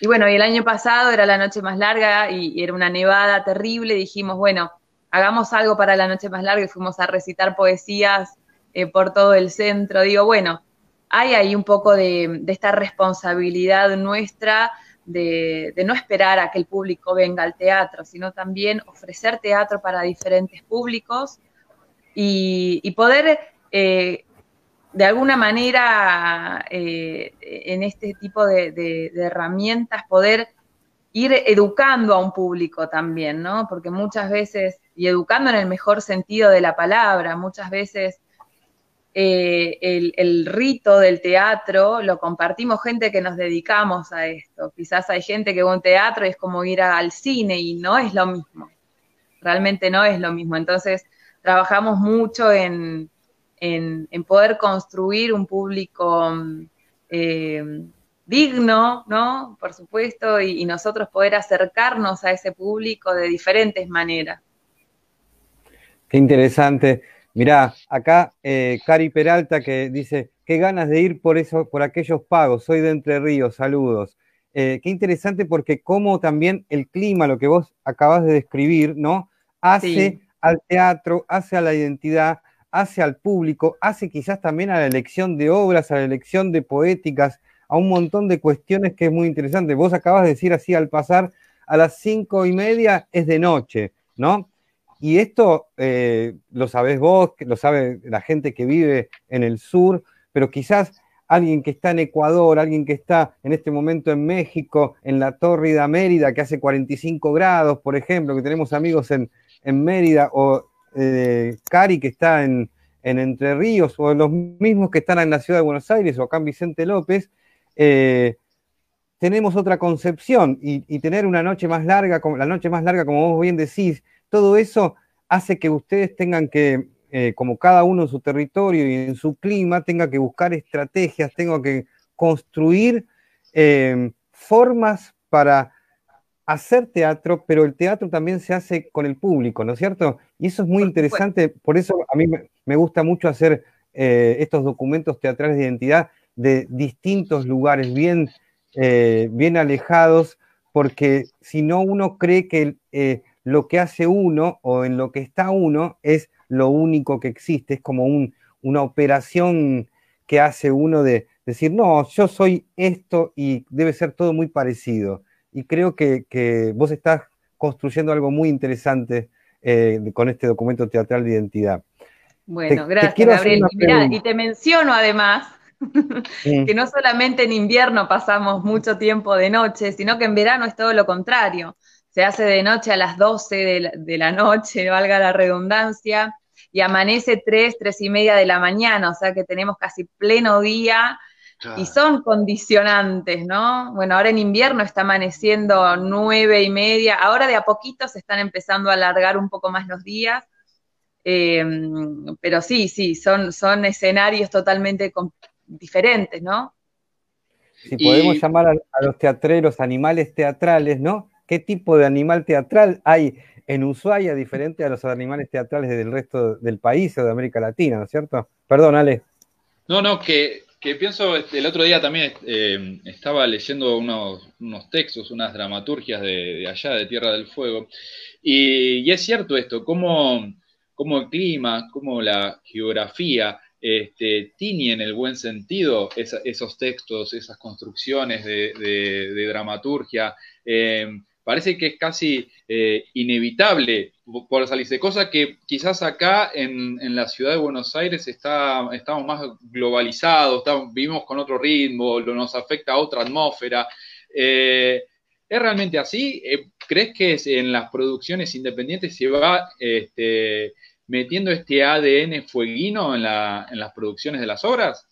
S3: Y bueno, y el año pasado era la noche más larga y, era una nevada terrible. Dijimos, bueno, hagamos algo para la noche más larga y fuimos a recitar poesías eh, por todo el centro. Digo, bueno, hay ahí un poco de, esta responsabilidad nuestra de, no esperar a que el público venga al teatro, sino también ofrecer teatro para diferentes públicos y, poder eh, de alguna manera eh, en este tipo de, herramientas poder ir educando a un público también, ¿no? Porque muchas veces, y educando en el mejor sentido de la palabra, muchas veces eh, el, rito del teatro lo compartimos gente que nos dedicamos a esto. Quizás hay gente que va a un teatro y es como ir al cine y no es lo mismo. Realmente no es lo mismo. Entonces, trabajamos mucho en, en, poder construir un público eh, digno, ¿no? Por supuesto, y, nosotros poder acercarnos a ese público de diferentes maneras.
S2: Qué interesante. Mirá, acá eh, Cari Peralta que dice, qué ganas de ir por eso, por aquellos pagos, soy de Entre Ríos, saludos. Eh, qué interesante porque como también el clima, lo que vos acabas de describir, ¿no? Hace al teatro, hace a la identidad, hace al público, hace quizás también a la elección de obras, a la elección de poéticas, a un montón de cuestiones que es muy interesante. Vos acabas de decir así al pasar, a las cinco y media es de noche, ¿no? Y esto eh, lo sabés vos, lo sabe la gente que vive en el sur, pero quizás alguien que está en Ecuador, alguien que está en este momento en México, en la Tórrida Mérida, que hace 45 grados, por ejemplo, que tenemos amigos en, en Mérida, o eh, Cari, que está en, Entre Ríos, o los mismos que están en la ciudad de Buenos Aires, o acá en Vicente López, eh, tenemos otra concepción y, tener una noche más larga, como, la noche más larga, como vos bien decís, todo eso hace que ustedes tengan que, eh, como cada uno en su territorio y en su clima, tenga que buscar estrategias, tenga que construir formas para hacer teatro, pero el teatro también se hace con el público, ¿no es cierto? Y eso es muy interesante, por eso a mí me, gusta mucho hacer eh, estos documentos teatrales de identidad de distintos lugares, bien, eh, bien alejados, porque si no uno cree que eh, lo que hace uno o en lo que está uno es lo único que existe, es como una operación que hace uno de decir, no, yo soy esto y debe ser todo muy parecido y creo que, vos estás construyendo algo muy interesante eh, con este documento teatral de identidad.
S3: Bueno, gracias, Gabriel. Y, y te menciono además (laughs) que no solamente en invierno pasamos mucho tiempo de noche, sino que en verano es todo lo contrario. Se hace de noche a las 12 de la, noche, (laughs) valga la redundancia, y amanece 3, 3 y media de la mañana, o sea que tenemos casi pleno día y son condicionantes, ¿no? Bueno, ahora en invierno está amaneciendo nueve y media, ahora de a poquito se están empezando a alargar un poco más los días, eh, pero sí, sí, son, son escenarios totalmente diferentes, ¿no?
S2: Si podemos llamar a, los teatreros animales teatrales, ¿no? ¿Qué tipo de animal teatral hay en Ushuaia diferente a los animales teatrales del resto del país o de América Latina, ¿no es cierto? Perdón, Ale.
S1: No, no, que, pienso, este, el otro día también eh, estaba leyendo unos, textos, unas dramaturgias de, allá, de Tierra del Fuego, y, es cierto esto, cómo, cómo el clima, cómo la geografía este, en el buen sentido esos textos, esas construcciones de, dramaturgia. Eh, parece que es casi eh, inevitable por salirse, cosa que quizás acá en, la ciudad de Buenos Aires está, estamos más globalizados, vivimos con otro ritmo, nos afecta otra atmósfera. Eh, ¿Es realmente así? ¿Crees que en las producciones independientes se va este, metiendo este ADN fueguino en, las producciones de las obras?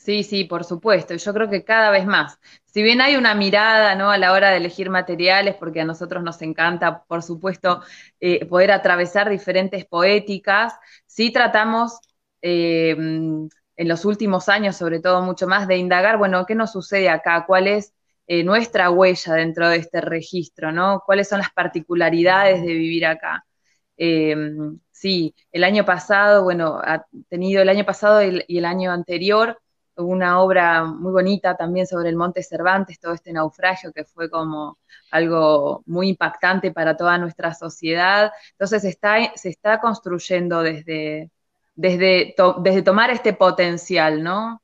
S3: Sí, sí, por supuesto. Yo creo que cada vez más. Si bien hay una mirada ¿no? a la hora de elegir materiales, porque a nosotros nos encanta, por supuesto, eh, poder atravesar diferentes poéticas, sí tratamos eh, en los últimos años, sobre todo mucho más, de indagar, bueno, ¿qué nos sucede acá? ¿Cuál es eh, nuestra huella dentro de este registro? ¿no? ¿Cuáles son las particularidades de vivir acá? Sí, el año pasado, bueno, ha tenido el año pasado y el año anterior una obra muy bonita también sobre el Monte Cervantes, todo este naufragio que fue como algo muy impactante para toda nuestra sociedad. Entonces está, se está construyendo desde, desde, desde tomar este potencial, ¿no?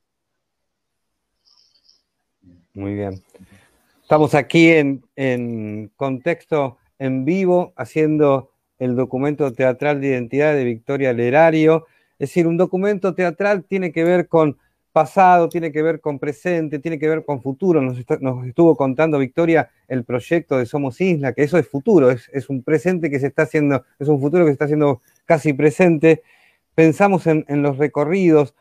S2: Muy bien. Estamos aquí en, en contexto en vivo haciendo el documento teatral de identidad de Victoria Lerario. Es decir, un documento teatral tiene que ver con pasado, tiene que ver con presente, tiene que ver con futuro. Nos, estuvo contando Victoria el proyecto de Somos Isla, que eso es futuro, es, un presente que se está haciendo, es un futuro que se está haciendo casi presente. Pensamos en, los recorridos,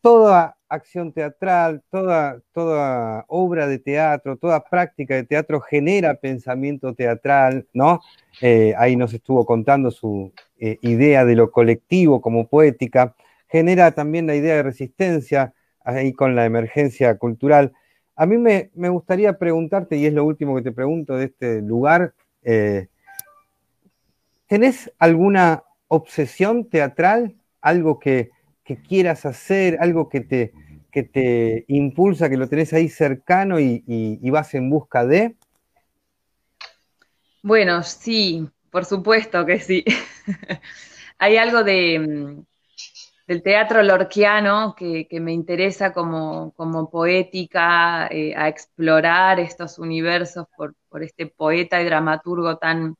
S2: toda acción teatral, toda, toda obra de teatro, toda práctica de teatro genera pensamiento teatral, ¿no? Eh, ahí nos estuvo contando su eh, idea de lo colectivo como poética, genera también la idea de resistencia ahí con la emergencia cultural. A mí me, gustaría preguntarte, y es lo último que te pregunto de este lugar, eh, ¿tenés alguna obsesión teatral? ¿Algo que, que quieras hacer, algo que te, que te impulsa, que lo tenés ahí cercano y, vas en busca de?
S3: Bueno, sí, por supuesto que sí. (laughs) Hay algo de, mm, del teatro lorquiano que, me interesa como, poética, eh, a explorar estos universos por, por, este poeta y dramaturgo tan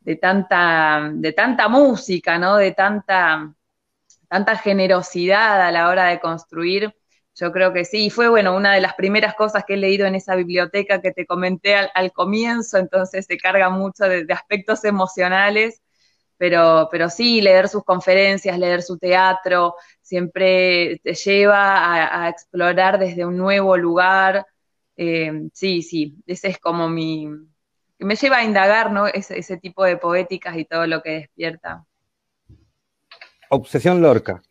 S3: de tanta, de tanta música, ¿no? De tanta tanta generosidad a la hora de construir. Yo creo que sí, y fue bueno, una de las primeras cosas que he leído en esa biblioteca que te comenté al, comienzo, entonces se carga mucho de, aspectos emocionales, pero, pero sí, leer sus conferencias, leer su teatro, siempre te lleva a, explorar desde un nuevo lugar. Eh, sí, sí, ese es como mi, me lleva a indagar, ¿no? Ese, ese tipo de poéticas y todo lo que despierta.
S2: Obsesión Lorca.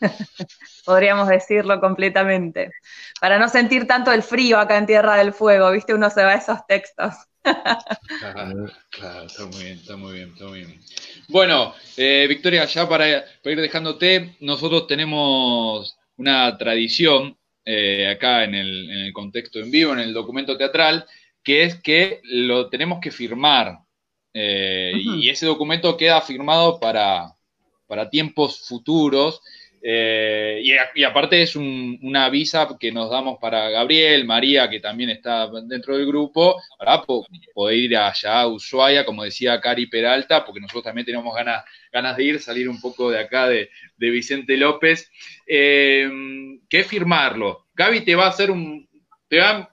S2: (laughs)
S3: Podríamos decirlo completamente. Para no sentir tanto el frío acá en Tierra del Fuego, ¿viste? Uno se va a esos textos.
S1: Claro, está muy bien, está muy bien, está muy bien. Bueno, eh, Victoria, ya para, ir dejándote, nosotros tenemos una tradición eh, acá en el, en el contexto en vivo, en el documento teatral, que es que lo tenemos que firmar. Eh, y ese documento queda firmado para, para tiempos futuros. Eh, y, aparte es una visa que nos damos para Gabriel, María, que también está dentro del grupo, para poder ir allá a Ushuaia, como decía Cari Peralta, porque nosotros también tenemos ganas, ganas de ir, salir un poco de acá de, Vicente López, eh, que firmarlo. Gaby te va a hacer un, te va a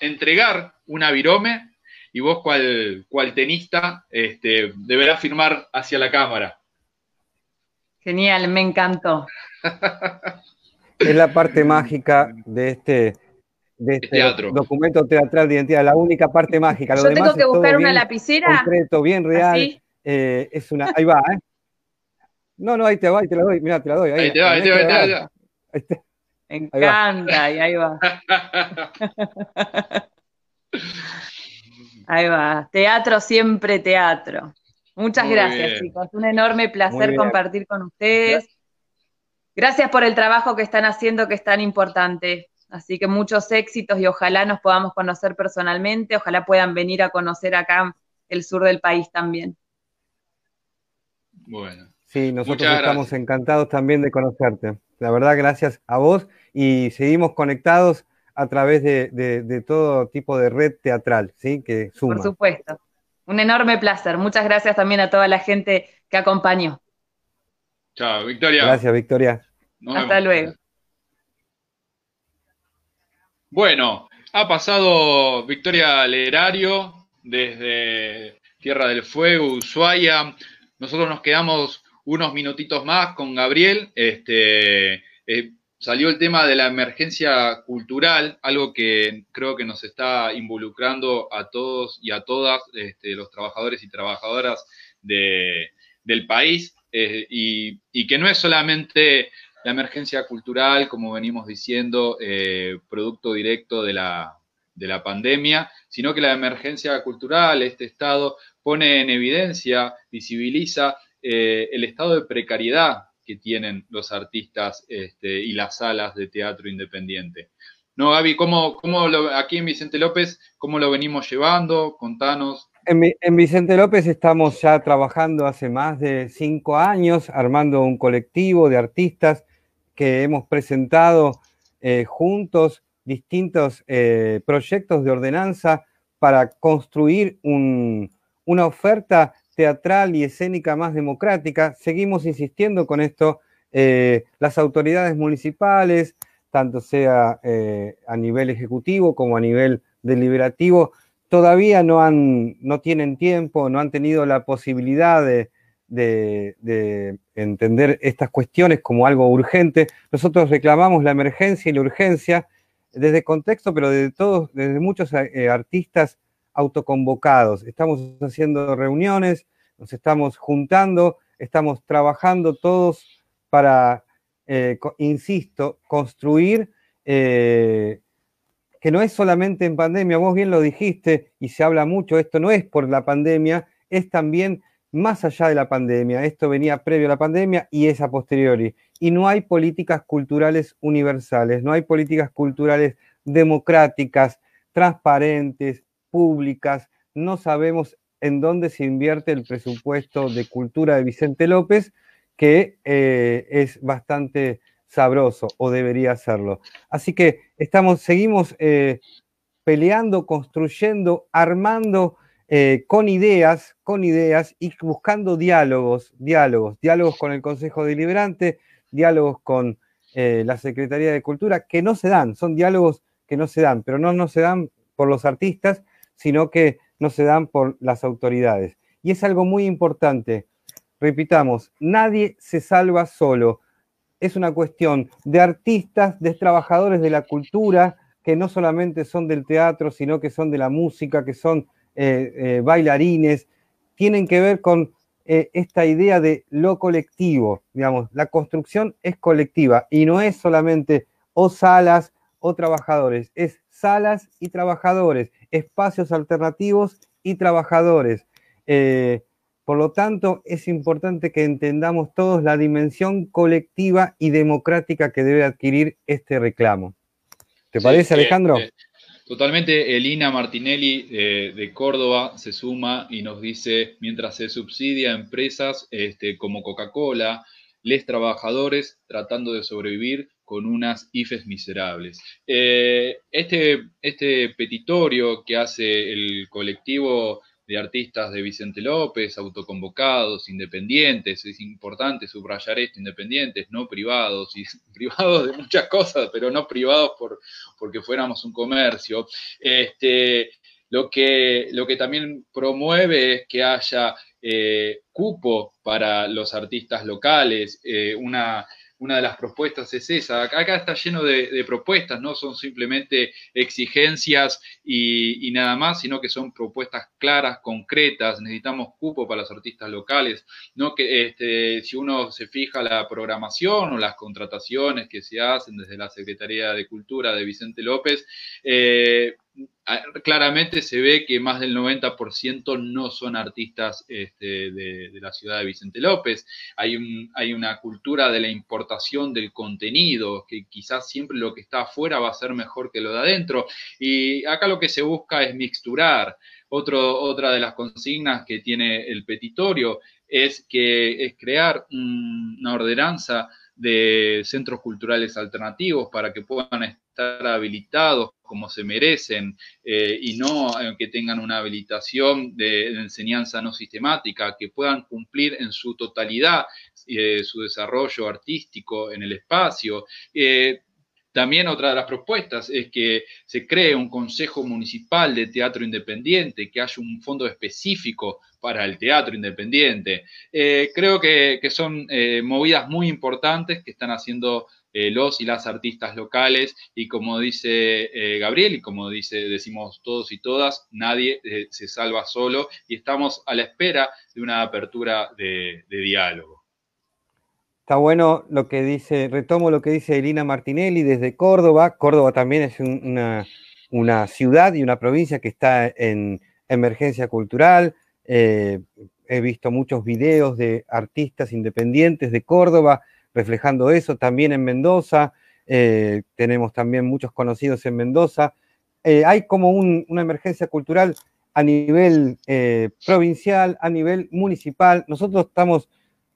S1: entregar una virome y vos cual, cual tenista este, deberás firmar hacia la cámara.
S3: Genial, me encantó.
S2: Es la parte mágica de este, de este documento teatral de identidad, la única parte mágica.
S3: Yo tengo que buscar una lapicera.
S2: Concreto, bien real. Eh, es una, ahí va, ¿eh? No, no, ahí te va, ahí te la doy, mira, te la doy.
S1: Ahí, te va, ahí te va, ahí te va.
S3: Me encanta, y ahí va. (laughs) Ahí va. Teatro siempre teatro. Muchas gracias, chicos. Un enorme placer compartir con ustedes. Gracias por el trabajo que están haciendo, que es tan importante. Así que muchos éxitos y ojalá nos podamos conocer personalmente, ojalá puedan venir a conocer acá el sur del país también.
S2: Bueno. Sí, nosotros estamos encantados también de conocerte. La verdad, gracias a vos y seguimos conectados a través de, todo tipo de red teatral, ¿sí? Que suma.
S3: Por supuesto. Un enorme placer. Muchas gracias también a toda la gente que acompañó.
S1: Chao, Victoria.
S2: Gracias, Victoria.
S3: Hasta luego.
S1: Bueno, ha pasado Victoria Lerario desde Tierra del Fuego, Ushuaia. Nosotros nos quedamos unos minutitos más con Gabriel. Este, eh, salió el tema de la emergencia cultural, algo que creo que nos está involucrando a todos y a todas este, los trabajadores y trabajadoras del país, eh, y, que no es solamente la emergencia cultural, como venimos diciendo, eh, producto directo de la, de la pandemia, sino que la emergencia cultural, este estado, pone en evidencia, visibiliza eh, el estado de precariedad que tienen los artistas este, y las salas de teatro independiente. No, Gaby, ¿cómo, cómo lo, aquí en Vicente López, cómo lo venimos llevando? Contanos.
S2: En, Vicente López estamos ya trabajando hace más de cinco años, armando un colectivo de artistas que hemos presentado eh, juntos distintos eh, proyectos de ordenanza para construir una oferta teatral y escénica más democrática. Seguimos insistiendo con esto. Eh, las autoridades municipales, tanto sea a nivel ejecutivo como a nivel deliberativo, todavía no, han, no tienen tiempo, no han tenido la posibilidad de, entender estas cuestiones como algo urgente. Nosotros reclamamos la emergencia y la urgencia desde contexto, pero desde todos, desde muchos eh, artistas autoconvocados. Estamos haciendo reuniones, nos estamos juntando, estamos trabajando todos para, eh, insisto, construir eh, que no es solamente en pandemia, vos bien lo dijiste y se habla mucho, esto no es por la pandemia, es también más allá de la pandemia, esto venía previo a la pandemia y es a posteriori. Y no hay políticas culturales universales, no hay políticas culturales democráticas, transparentes, públicas, no sabemos en dónde se invierte el presupuesto de cultura de Vicente López, que eh, es bastante sabroso o debería serlo. Así que estamos, seguimos eh, peleando, construyendo, armando eh, con ideas, con ideas y buscando diálogos, diálogos, diálogos con el Consejo Deliberante, diálogos con la Secretaría de Cultura, que no se dan, son diálogos que no se dan, pero no, no se dan por los artistas, sino que no se dan por las autoridades. Y es algo muy importante. Repitamos, nadie se salva solo. Es una cuestión de artistas, de trabajadores de la cultura, que no solamente son del teatro, sino que son de la música, que son eh, eh, bailarines. Tienen que ver con eh, esta idea de lo colectivo. Digamos, la construcción es colectiva y no es solamente o salas o trabajadores, es salas y trabajadores, espacios alternativos y trabajadores. Eh, por lo tanto, es importante que entendamos todos la dimensión colectiva y democrática que debe adquirir este reclamo. ¿Te parece, Alejandro? Eh,
S1: totalmente. Elina Martinelli eh, de Córdoba se suma y nos dice, mientras se subsidia a empresas este, como Coca-Cola, les trabajadores tratando de sobrevivir con unas IFES miserables. Eh, este, este petitorio que hace el colectivo de artistas de Vicente López, autoconvocados, independientes, es importante subrayar esto, independientes, no privados, y (laughs) privados de muchas cosas, pero no privados por, porque fuéramos un comercio. Este, lo, que, lo que también promueve es que haya eh, cupo para los artistas locales, eh, una una de las propuestas es esa. Acá está lleno de, propuestas, no son simplemente exigencias y, nada más, sino que son propuestas claras, concretas. Necesitamos cupo para los artistas locales, no que este, si uno se fija la programación o las contrataciones que se hacen desde la Secretaría de Cultura de Vicente López, eh, claramente se ve que más del 90% no son artistas este, de, la ciudad de Vicente López. Hay una cultura de la importación del contenido, que quizás siempre lo que está afuera va a ser mejor que lo de adentro. Y acá lo que se busca es mixturar. otra de las consignas que tiene el petitorio es que es crear una ordenanza de centros culturales alternativos para que puedan estar habilitados como se merecen eh, y no eh, que tengan una habilitación de, enseñanza no sistemática, que puedan cumplir en su totalidad eh, su desarrollo artístico en el espacio. También otra de las propuestas es que se cree un Consejo Municipal de Teatro Independiente, que haya un fondo específico para el teatro independiente. creo que, que son movidas muy importantes que están haciendo eh, los y las artistas locales y como dice eh, Gabriel y como dice, decimos todos y todas, nadie eh, se salva solo y estamos a la espera de una apertura de, diálogo.
S2: Está bueno lo que dice, retomo lo que dice Elina Martinelli desde Córdoba. Córdoba también es una, una ciudad y una provincia que está en emergencia cultural. he visto muchos videos de artistas independientes de Córdoba reflejando eso. También en Mendoza, eh, tenemos también muchos conocidos en Mendoza. Eh, hay como una emergencia cultural a nivel eh, provincial, a nivel municipal. Nosotros estamos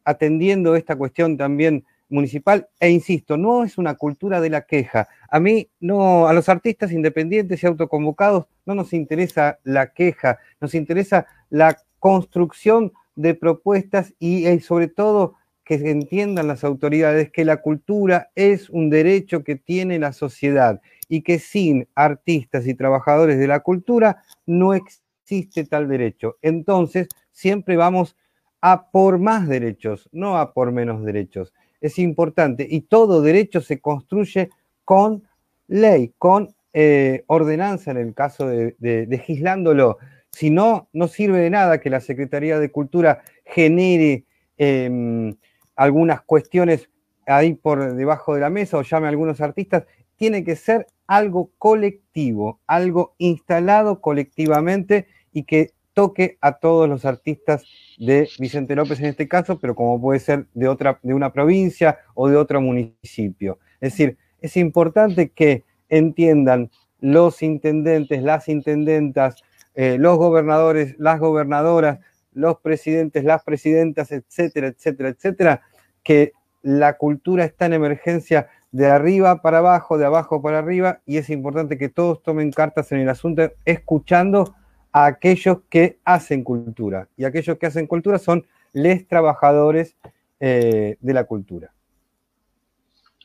S2: atendiendo esta cuestión también municipal e insisto, no es una cultura de la queja. A mí no, a los artistas independientes y autoconvocados no nos interesa la queja, nos interesa la construcción de propuestas y sobre todo que entiendan las autoridades que la cultura es un derecho que tiene la sociedad y que sin artistas y trabajadores de la cultura no existe tal derecho. Entonces, siempre vamos a por más derechos, no a por menos derechos. Es importante y todo derecho se construye con ley, con eh, ordenanza en el caso de, legislándolo. Si no, no sirve de nada que la Secretaría de Cultura genere em, algunas cuestiones ahí por debajo de la mesa o llame a algunos artistas, tiene que ser algo colectivo, algo instalado colectivamente y que toque a todos los artistas de Vicente López en este caso, pero como puede ser de otra, de una provincia o de otro municipio. Es decir, es importante que entiendan los intendentes, las intendentas, eh, los gobernadores, las gobernadoras, los presidentes, las presidentas, etcétera, etcétera, etcétera, que la cultura está en emergencia de arriba para abajo, de abajo para arriba, y es importante que todos tomen cartas en el asunto, escuchando a aquellos que hacen cultura. Y aquellos que hacen cultura son les trabajadores eh, de la cultura.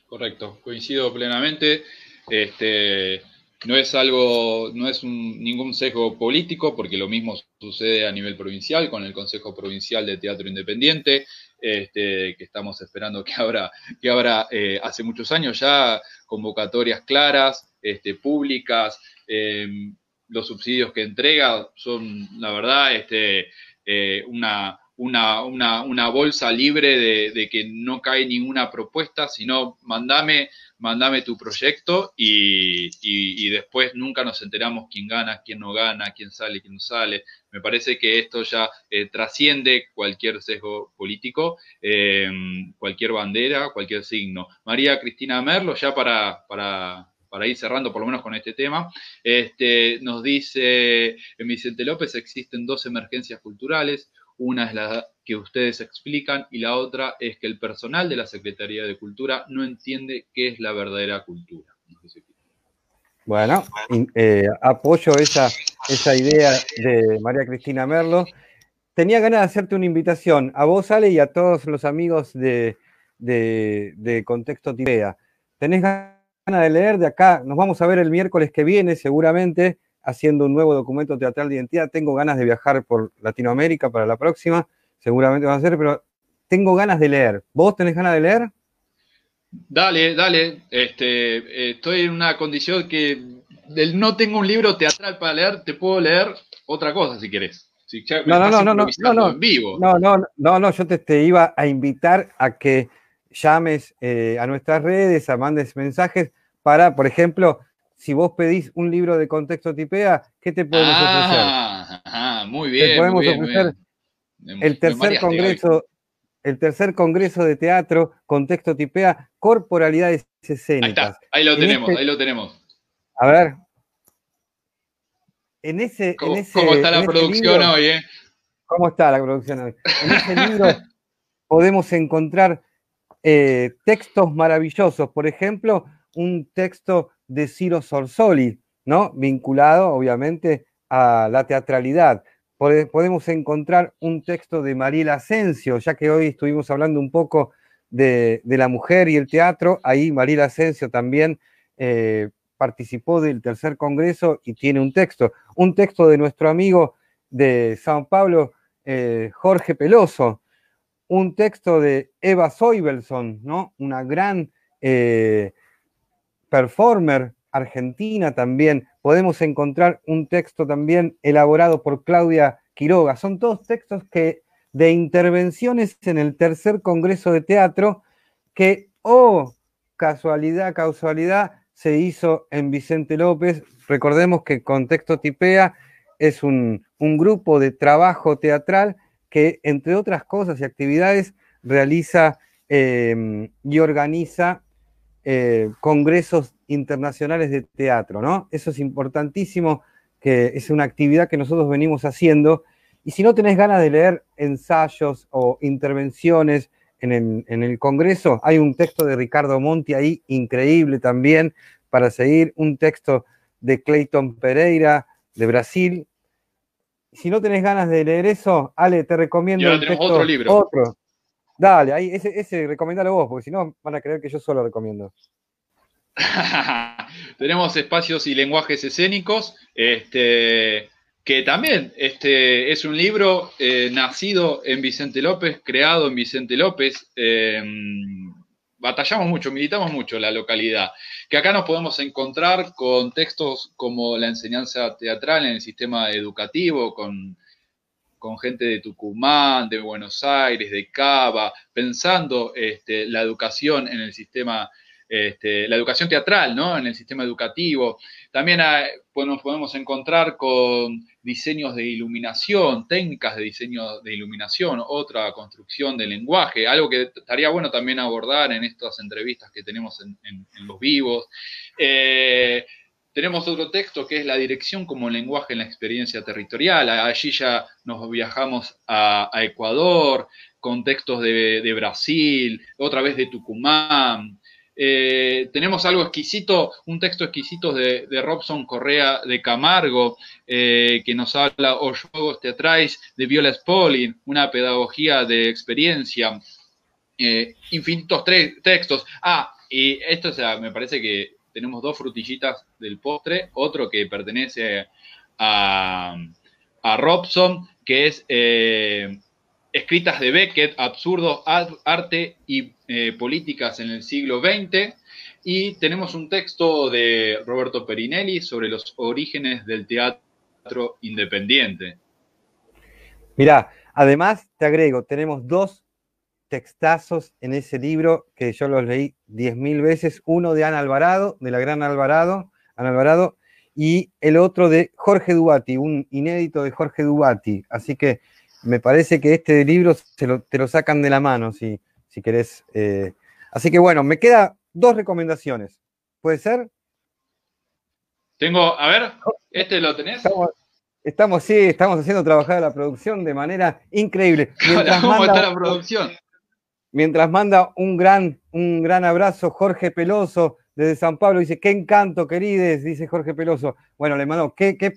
S1: Correcto, coincido plenamente. Este, no es algo, no es ningún sesgo político, porque lo mismo sucede a nivel provincial con el Consejo Provincial de Teatro Independiente, este, que estamos esperando que habrá, que eh, hace muchos años ya convocatorias claras, este, públicas. Em, los subsidios que entrega son, la verdad, este, eh, una, una, una, una bolsa libre de, que no cae ninguna propuesta, sino mandame, mandame tu proyecto y, y, después nunca nos enteramos quién gana, quién no gana, quién sale, quién no sale. Me parece que esto ya eh, trasciende cualquier sesgo político, eh, cualquier bandera, cualquier signo. María Cristina Merlo, ya para, para, para ir cerrando por lo menos con este tema, este, nos dice en Vicente López existen dos emergencias culturales, Una es la que ustedes explican y la otra es que el personal de la Secretaría de Cultura no entiende qué es la verdadera cultura.
S2: Bueno, eh, apoyo esa, esa idea de María Cristina Merlo. Tenía ganas de hacerte una invitación a vos, Ale, y a todos los amigos de, de, Contexto Tibea. ¿Tenés ganas de leer de acá? Nos vamos a ver el miércoles que viene, seguramente, haciendo un nuevo documento teatral de identidad. Tengo ganas de viajar por Latinoamérica para la próxima, seguramente va a ser, pero tengo ganas de leer. ¿Vos tenés ganas de leer?
S1: Dale, dale. Este, estoy en una condición que no tengo un libro teatral para leer, te puedo leer otra cosa si querés.
S2: no, no, no, no, no, no, en vivo. no, no, no, no, yo te, iba a invitar a que llames eh, a nuestras redes, a mandes mensajes para, por ejemplo, si vos pedís un libro de contexto tipea, ¿qué te podemos
S1: ofrecer? Ah, muy bien. Te podemos ofrecer
S2: el tercer congreso, el tercer congreso de teatro, contexto tipea, corporalidades escénicas.
S1: Ahí, lo tenemos, este ahí lo tenemos.
S2: A ver. En
S1: ese. ¿Cómo, está la producción hoy, eh?
S2: ¿Cómo está la producción hoy? En ese libro (laughs) podemos encontrar eh, textos maravillosos. Por ejemplo, un texto de Ciro Sorsoli, ¿no? Vinculado, obviamente, a la teatralidad podemos encontrar un texto de Mariela Asensio, ya que hoy estuvimos hablando un poco de, la mujer y el teatro, ahí Mariela Asensio también eh, participó del tercer congreso y tiene un texto, un texto de nuestro amigo de Sao Paulo, eh, Jorge Peloso, un texto de Eva Soibelson, ¿no? una gran eh, performer argentina también, podemos encontrar un texto también elaborado por Claudia Quiroga. Son todos textos que de intervenciones en el tercer Congreso de Teatro que, oh, casualidad, causalidad, se hizo en Vicente López. Recordemos que Contexto Tipea es un, grupo de trabajo teatral que, entre otras cosas y actividades, realiza eh, y organiza eh, congresos internacionales de teatro, ¿no? Eso es importantísimo, que es una actividad que nosotros venimos haciendo. Y si no tenés ganas de leer ensayos o intervenciones en el, Congreso, hay un texto de Ricardo Monti ahí increíble también para seguir, un texto de Clayton Pereira de Brasil. Si no tenés ganas de leer eso, Ale, te recomiendo
S1: el texto, otro libro.
S2: Otro. Dale, ahí, ese, ese recomendalo vos, porque si no van a creer que yo solo recomiendo. (laughs)
S1: Tenemos espacios y lenguajes escénicos, este, que también este, es un libro eh, nacido en Vicente López, creado en Vicente López. Em, batallamos mucho, militamos mucho la localidad, que acá nos podemos encontrar con textos como la enseñanza teatral en el sistema educativo, con, con gente de Tucumán, de Buenos Aires, de Cava, pensando este, la educación en el sistema este, la educación teatral, ¿no? En el sistema educativo. También nos podemos encontrar con diseños de iluminación, técnicas de diseño de iluminación, otra construcción del lenguaje, algo que estaría bueno también abordar en estas entrevistas que tenemos en, los vivos. Eh, tenemos otro texto que es la dirección como lenguaje en la experiencia territorial. Allí ya nos viajamos a, Ecuador, con textos de, de, Brasil, otra vez de Tucumán, eh, tenemos algo exquisito, un texto exquisito de, Robson Correa de Camargo, eh, que nos habla o juegos teatrais de Viola Spolin, una pedagogía de experiencia, eh, infinitos textos. Ah, y esto me parece que tenemos dos frutillitas del postre, otro que pertenece a, a Robson, que es escritas de Beckett, Absurdo, Arte y eh, Políticas en el siglo XX. Y tenemos un texto de Roberto Perinelli sobre los orígenes del teatro independiente.
S2: Mirá, además te agrego, tenemos dos textazos en ese libro que yo los leí diez mil veces, uno de Ana Alvarado, de la gran Alvarado, Ana Alvarado, y el otro de Jorge Dubati, un inédito de Jorge Dubati. Así que me parece que este libro te lo sacan de la mano, si, si querés. Eh. Así que bueno, me queda dos recomendaciones. ¿Puede ser?
S1: Tengo, a ver, ¿este lo tenés?
S2: Estamos, sí, estamos haciendo trabajar la producción de manera increíble. (laughs)
S1: Mientras ¿Cómo está la producción?
S2: Mientras manda un gran, un gran abrazo, Jorge Peloso, desde San Pablo, dice, qué encanto, querides, dice Jorge Peloso. Bueno, le mando, qué, qué,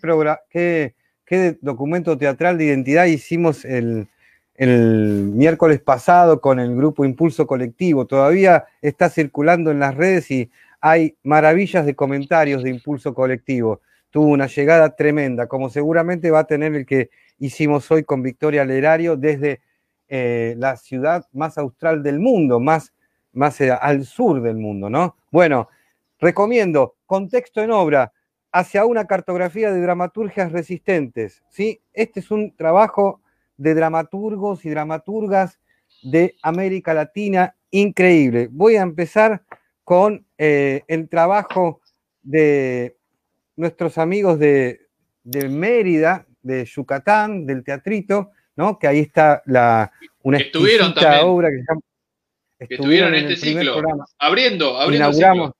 S2: qué, qué documento teatral de identidad hicimos el, el miércoles pasado con el grupo Impulso Colectivo. Todavía está circulando en las redes y hay maravillas de comentarios de Impulso Colectivo. Tuvo una llegada tremenda, como seguramente va a tener el que hicimos hoy con Victoria Lerario desde eh, la ciudad más austral del mundo, más, más eh, al sur del mundo, ¿no? Bueno, recomiendo Contexto en Obra, hacia una cartografía de dramaturgias resistentes, ¿sí? Este es un trabajo de dramaturgos y dramaturgas de América Latina increíble. Voy a empezar con eh, el trabajo de nuestros amigos de, Mérida, de Yucatán, del teatrito, ¿no? Que ahí está la,
S1: una estuvieron obra que se llama, estuvieron en este ciclo, abriendo, abriendo
S2: inauguramos, el ciclo.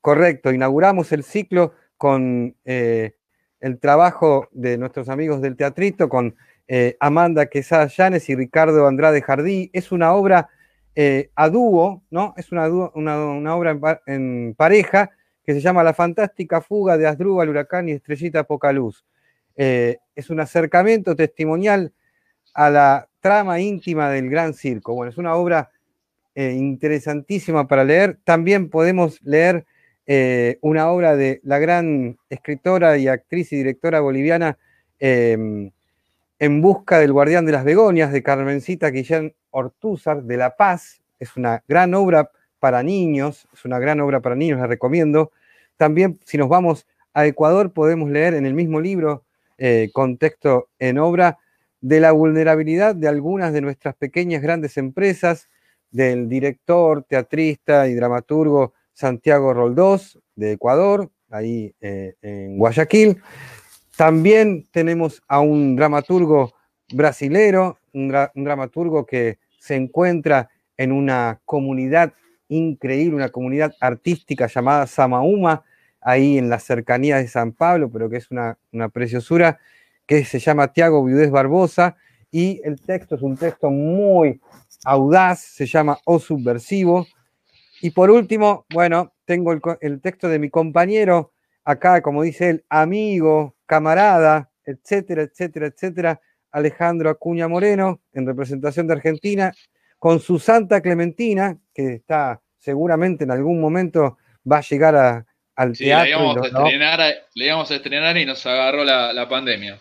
S2: Correcto, inauguramos el ciclo con eh, el trabajo de nuestros amigos del teatrito, con eh, Amanda Quesada Llanes y Ricardo Andrade Jardí. Es una obra eh, a dúo, ¿no? Es una, una, obra en, pareja que se llama La fantástica fuga de Asdrúbal, Huracán y Estrellita Poca Luz. Eh, es un acercamiento testimonial a la trama íntima del gran circo. Bueno, es una obra interesantísima para leer. También podemos leer una obra de la gran escritora y actriz y directora boliviana en busca del guardián de las begonias de Carmencita Guillén Ortúzar de La Paz. Es una gran obra para niños, es una gran obra para niños, la recomiendo. También, si nos vamos a Ecuador, podemos leer en el mismo libro, eh, Contexto en Obra, de la vulnerabilidad de algunas de nuestras pequeñas grandes empresas, del director, teatrista y dramaturgo Santiago Roldós de Ecuador, ahí eh, en Guayaquil, también tenemos a un dramaturgo brasilero, un, dramaturgo que se encuentra en una comunidad increíble, una comunidad artística llamada Samauma, ahí en la cercanía de San Pablo, pero que es una, preciosura, que se llama Tiago Viudez Barbosa, y el texto es un texto muy audaz, se llama O Subversivo. Y por último, bueno, tengo el, el texto de mi compañero, acá, como dice él, amigo, camarada, etcétera, etcétera, etcétera, Alejandro Acuña Moreno, en representación de Argentina, con su Santa Clementina, que está seguramente en algún momento va a llegar a, al teatro.
S1: Le íbamos, a estrenar, y nos agarró la, pandemia.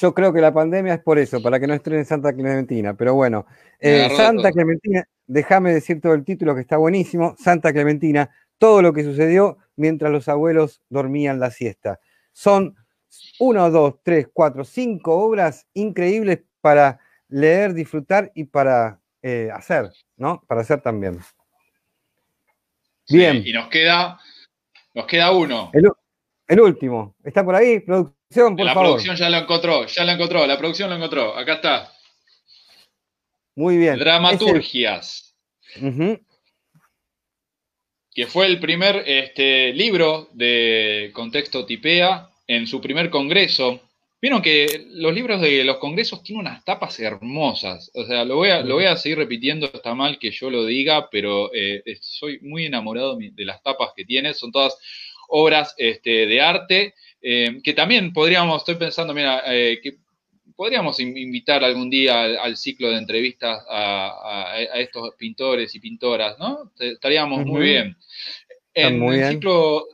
S2: Yo creo que la pandemia es por eso, para que no estrenen Santa Clementina. Pero bueno, eh, Santa Clementina, déjame decir todo el título que está buenísimo. Santa Clementina, todo lo que sucedió mientras los abuelos dormían la siesta. Son uno, dos, tres, cuatro, cinco obras increíbles para leer, disfrutar y para eh, hacer, ¿no? Para hacer también.
S1: Bien. y nos queda, nos queda uno.
S2: El, último. ¿Está por ahí? Producción, por
S1: la favor. La producción ya lo encontró, ya lo encontró, la producción lo encontró. Acá está.
S2: Muy bien.
S1: Dramaturgias. Que fue el primer este, libro de contexto tipea en su primer congreso. Vieron que los libros de los congresos tienen unas tapas hermosas. O sea, lo voy a, lo voy a seguir repitiendo, está mal que yo lo diga, pero eh, soy muy enamorado de las tapas que tiene. Son todas obras este, de arte, eh, que también podríamos, estoy pensando, mira, eh, que podríamos invitar algún día al, ciclo de entrevistas a, estos pintores y pintoras, ¿no? Estaríamos muy bien. En el ciclo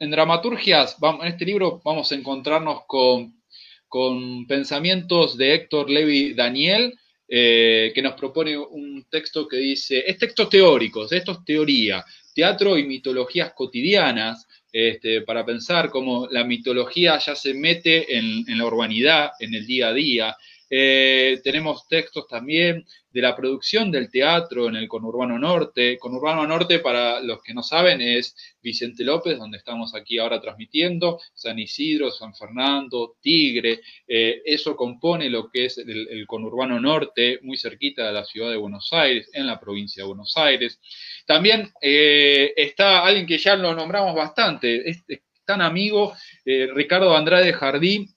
S1: en dramaturgias, en este libro vamos a encontrarnos con, pensamientos de Héctor Levi Daniel, eh, que nos propone un texto que dice, es textos teóricos, esto es teoría, teatro y mitologías cotidianas, este, para pensar cómo la mitología ya se mete en, en, la urbanidad, en el día a día, eh, tenemos textos también de la producción del teatro en el conurbano norte. Conurbano norte, para los que no saben, es Vicente López, donde estamos aquí ahora transmitiendo, San Isidro, San Fernando, Tigre. Eh, eso compone lo que es el, conurbano norte, muy cerquita de la ciudad de Buenos Aires, en la provincia de Buenos Aires. También eh, está alguien que ya lo nombramos bastante, es, tan amigo, Ricardo Andrade Jardín,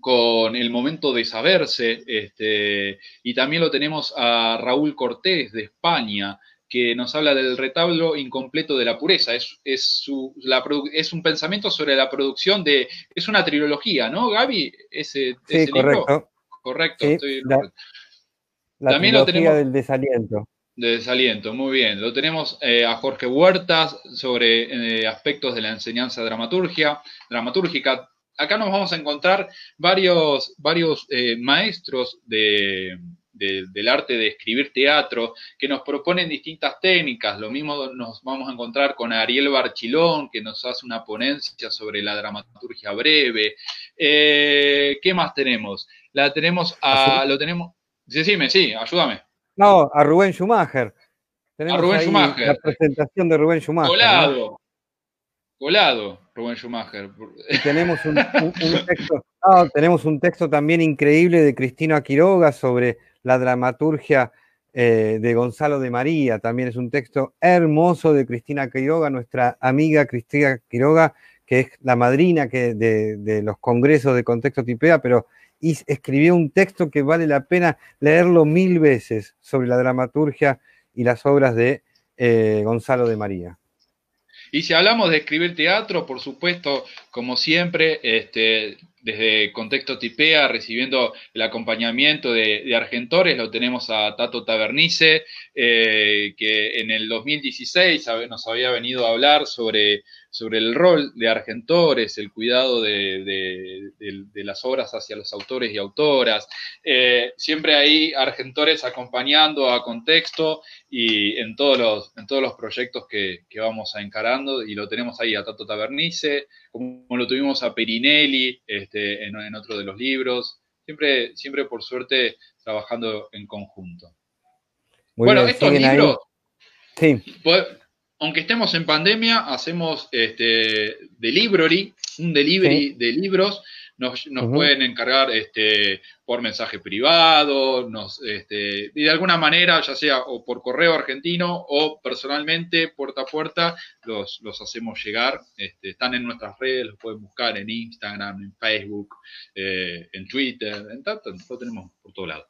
S1: con el momento de saberse, este, y también lo tenemos a Raúl Cortés de España, que nos habla del retablo incompleto de la pureza. Es, es, su, es un pensamiento sobre la producción de... Es una trilogía, ¿no, Gaby? Ese,
S2: sí, correcto.
S1: Correcto.
S2: la, también lo tenemos, del desaliento.
S1: De desaliento, muy bien. Lo tenemos eh, a Jorge Huertas sobre eh, aspectos de la enseñanza dramaturgia, dramatúrgica. Acá nos vamos a encontrar varios, varios eh, maestros de, del arte de escribir teatro, que nos proponen distintas técnicas. Lo mismo nos vamos a encontrar con Ariel Barchilón, que nos hace una ponencia sobre la dramaturgia breve. Eh, ¿Qué más tenemos? La tenemos a, lo tenemos, decime, sí, ayúdame.
S2: No, a Rubén Schumacher.
S1: Tenemos a Rubén Schumacher.
S2: La presentación de Rubén Schumacher.
S1: Colado. Colado, Rubén Schumacher.
S2: Tenemos un, (laughs) texto, tenemos un texto también increíble de Cristina Quiroga sobre la dramaturgia eh, de Gonzalo de María. También es un texto hermoso de Cristina Quiroga, nuestra amiga Cristina Quiroga, que es la madrina que de, los congresos de contexto tipea, pero escribió un texto que vale la pena leerlo mil veces sobre la dramaturgia y las obras de eh, Gonzalo de María.
S1: Y si hablamos de escribir teatro, por supuesto, como siempre, este, desde Contexto Tipea, recibiendo el acompañamiento de, Argentores, lo tenemos a Tato Tabernice, eh, que en el 2016 nos había venido a hablar sobre sobre el rol de Argentores, el cuidado de, las obras hacia los autores y autoras. Eh, siempre hay Argentores acompañando a contexto y en todos los, en todos los proyectos que, vamos a encarando, y lo tenemos ahí a Tato Tabernice, como lo tuvimos a Perinelli este, en, otro de los libros, siempre, siempre por suerte trabajando en conjunto. bueno, estos libros... Sí aunque estemos en pandemia, hacemos este, delivery, un delivery de libros. Nos, pueden encargar este, por mensaje privado, nos, este, de alguna manera, ya sea o por correo argentino o personalmente, puerta a puerta, los, los hacemos llegar. Este, están en nuestras redes, los pueden buscar en Instagram, en Facebook, eh, en Twitter, en tanto, lo tenemos por todo lado.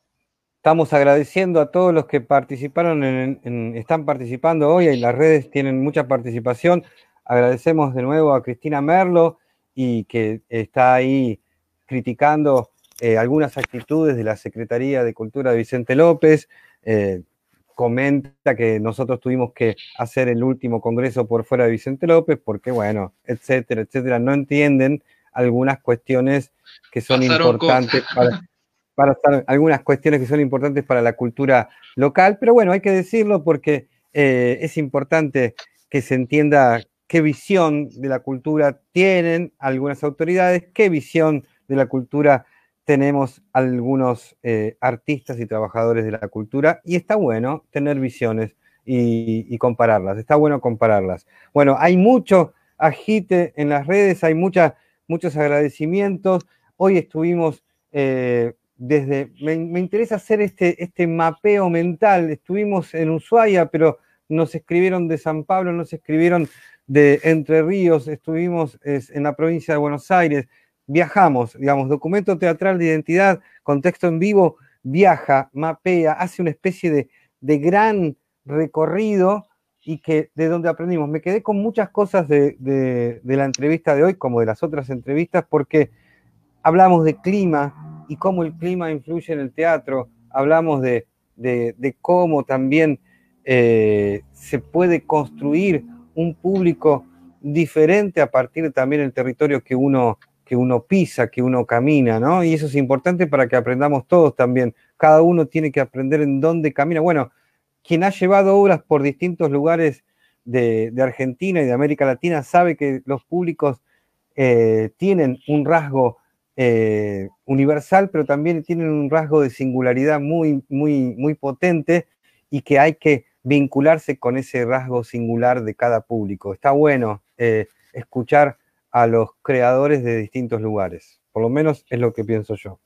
S2: Estamos agradeciendo a todos los que participaron, en, están participando hoy, y las redes tienen mucha participación. Agradecemos de nuevo a Cristina Merlo y que está ahí criticando eh, algunas actitudes de la Secretaría de Cultura de Vicente López. Eh, comenta que nosotros tuvimos que hacer el último congreso por fuera de Vicente López porque, bueno, etcétera, etcétera, no entienden algunas cuestiones que son importantes para, para estar algunas cuestiones que son importantes para la cultura local, pero bueno, hay que decirlo porque eh, es importante que se entienda qué visión de la cultura tienen algunas autoridades, qué visión de la cultura tenemos algunos eh, artistas y trabajadores de la cultura, y está bueno tener visiones y, compararlas, está bueno compararlas. Bueno, hay mucho agite en las redes, hay mucha, muchos agradecimientos. Hoy estuvimos eh, desde, me, interesa hacer este, este mapeo mental. Estuvimos en Ushuaia, pero nos escribieron de San Pablo, nos escribieron de Entre Ríos, estuvimos en la provincia de Buenos Aires, viajamos, digamos, documento teatral de identidad, contexto en vivo, viaja, mapea, hace una especie de, de gran recorrido y que de donde aprendimos. Me quedé con muchas cosas de, de la entrevista de hoy, como de las otras entrevistas, porque hablamos de clima, y cómo el clima influye en el teatro, hablamos de, cómo también eh, se puede construir un público diferente a partir también del territorio que uno, que uno pisa, que uno camina, ¿no? Y eso es importante para que aprendamos todos también. Cada uno tiene que aprender en dónde camina. Bueno, quien ha llevado obras por distintos lugares de, Argentina y de América Latina sabe que los públicos eh, tienen un rasgo eh, universal, pero también tienen un rasgo de singularidad muy, muy, muy potente y que hay que vincularse con ese rasgo singular de cada público. Está bueno eh, escuchar a los creadores de distintos lugares, por lo menos es lo que pienso yo.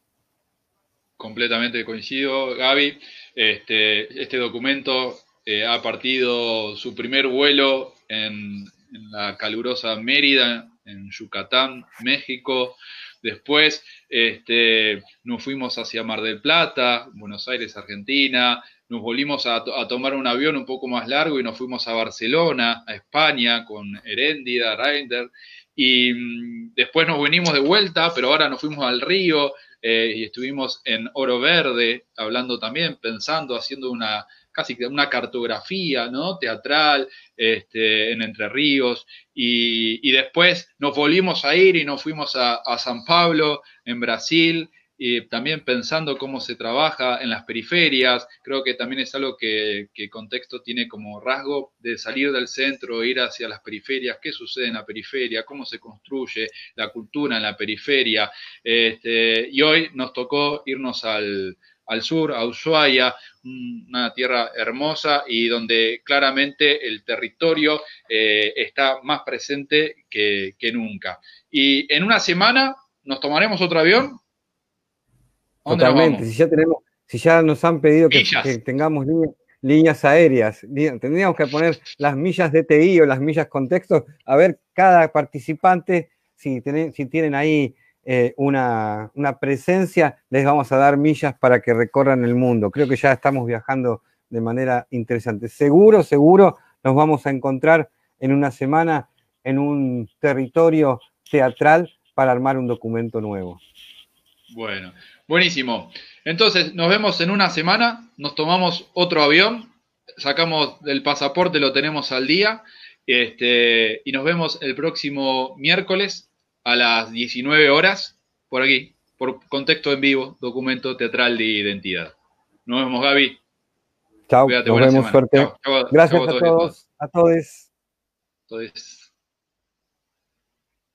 S1: Completamente coincido, Gaby. Este, este documento eh, ha partido su primer vuelo en, en la calurosa Mérida, en Yucatán, México, Después este, nos fuimos hacia Mar del Plata, Buenos Aires, Argentina. Nos volvimos a, tomar un avión un poco más largo y nos fuimos a Barcelona, a España, con Heréndida, Reinder. Y mm, después nos venimos de vuelta, pero ahora nos fuimos al río eh, y estuvimos en Oro Verde, hablando también, pensando, haciendo una casi una cartografía ¿no? teatral este, en Entre Ríos, y, después nos volvimos a ir y nos fuimos a, San Pablo, en Brasil, y también pensando cómo se trabaja en las periferias, creo que también es algo que, que Contexto tiene como rasgo de salir del centro, ir hacia las periferias, qué sucede en la periferia, cómo se construye la cultura en la periferia. Este, y hoy nos tocó irnos al, al sur, a Ushuaia, una tierra hermosa y donde claramente el territorio eh, está más presente que, nunca. Y en una semana nos tomaremos otro avión.
S2: Totalmente, si ya tenemos, si ya nos han pedido que, tengamos líneas, aéreas, tendríamos que poner las millas de TI o las millas contexto, a ver cada participante si si tienen ahí eh, una, presencia, les vamos a dar millas para que recorran el mundo. Creo que ya estamos viajando de manera interesante. Seguro, seguro nos vamos a encontrar en una semana en un territorio teatral para armar un documento nuevo.
S1: Bueno, buenísimo. Entonces, nos vemos en una semana, nos tomamos otro avión, sacamos del pasaporte, lo tenemos al día, este, y nos vemos el próximo miércoles a las 19 horas, por aquí, por contexto en vivo, documento teatral de identidad. Nos vemos, Gaby.
S2: Chao, nos vemos, suerte. Gracias a todos, a todos.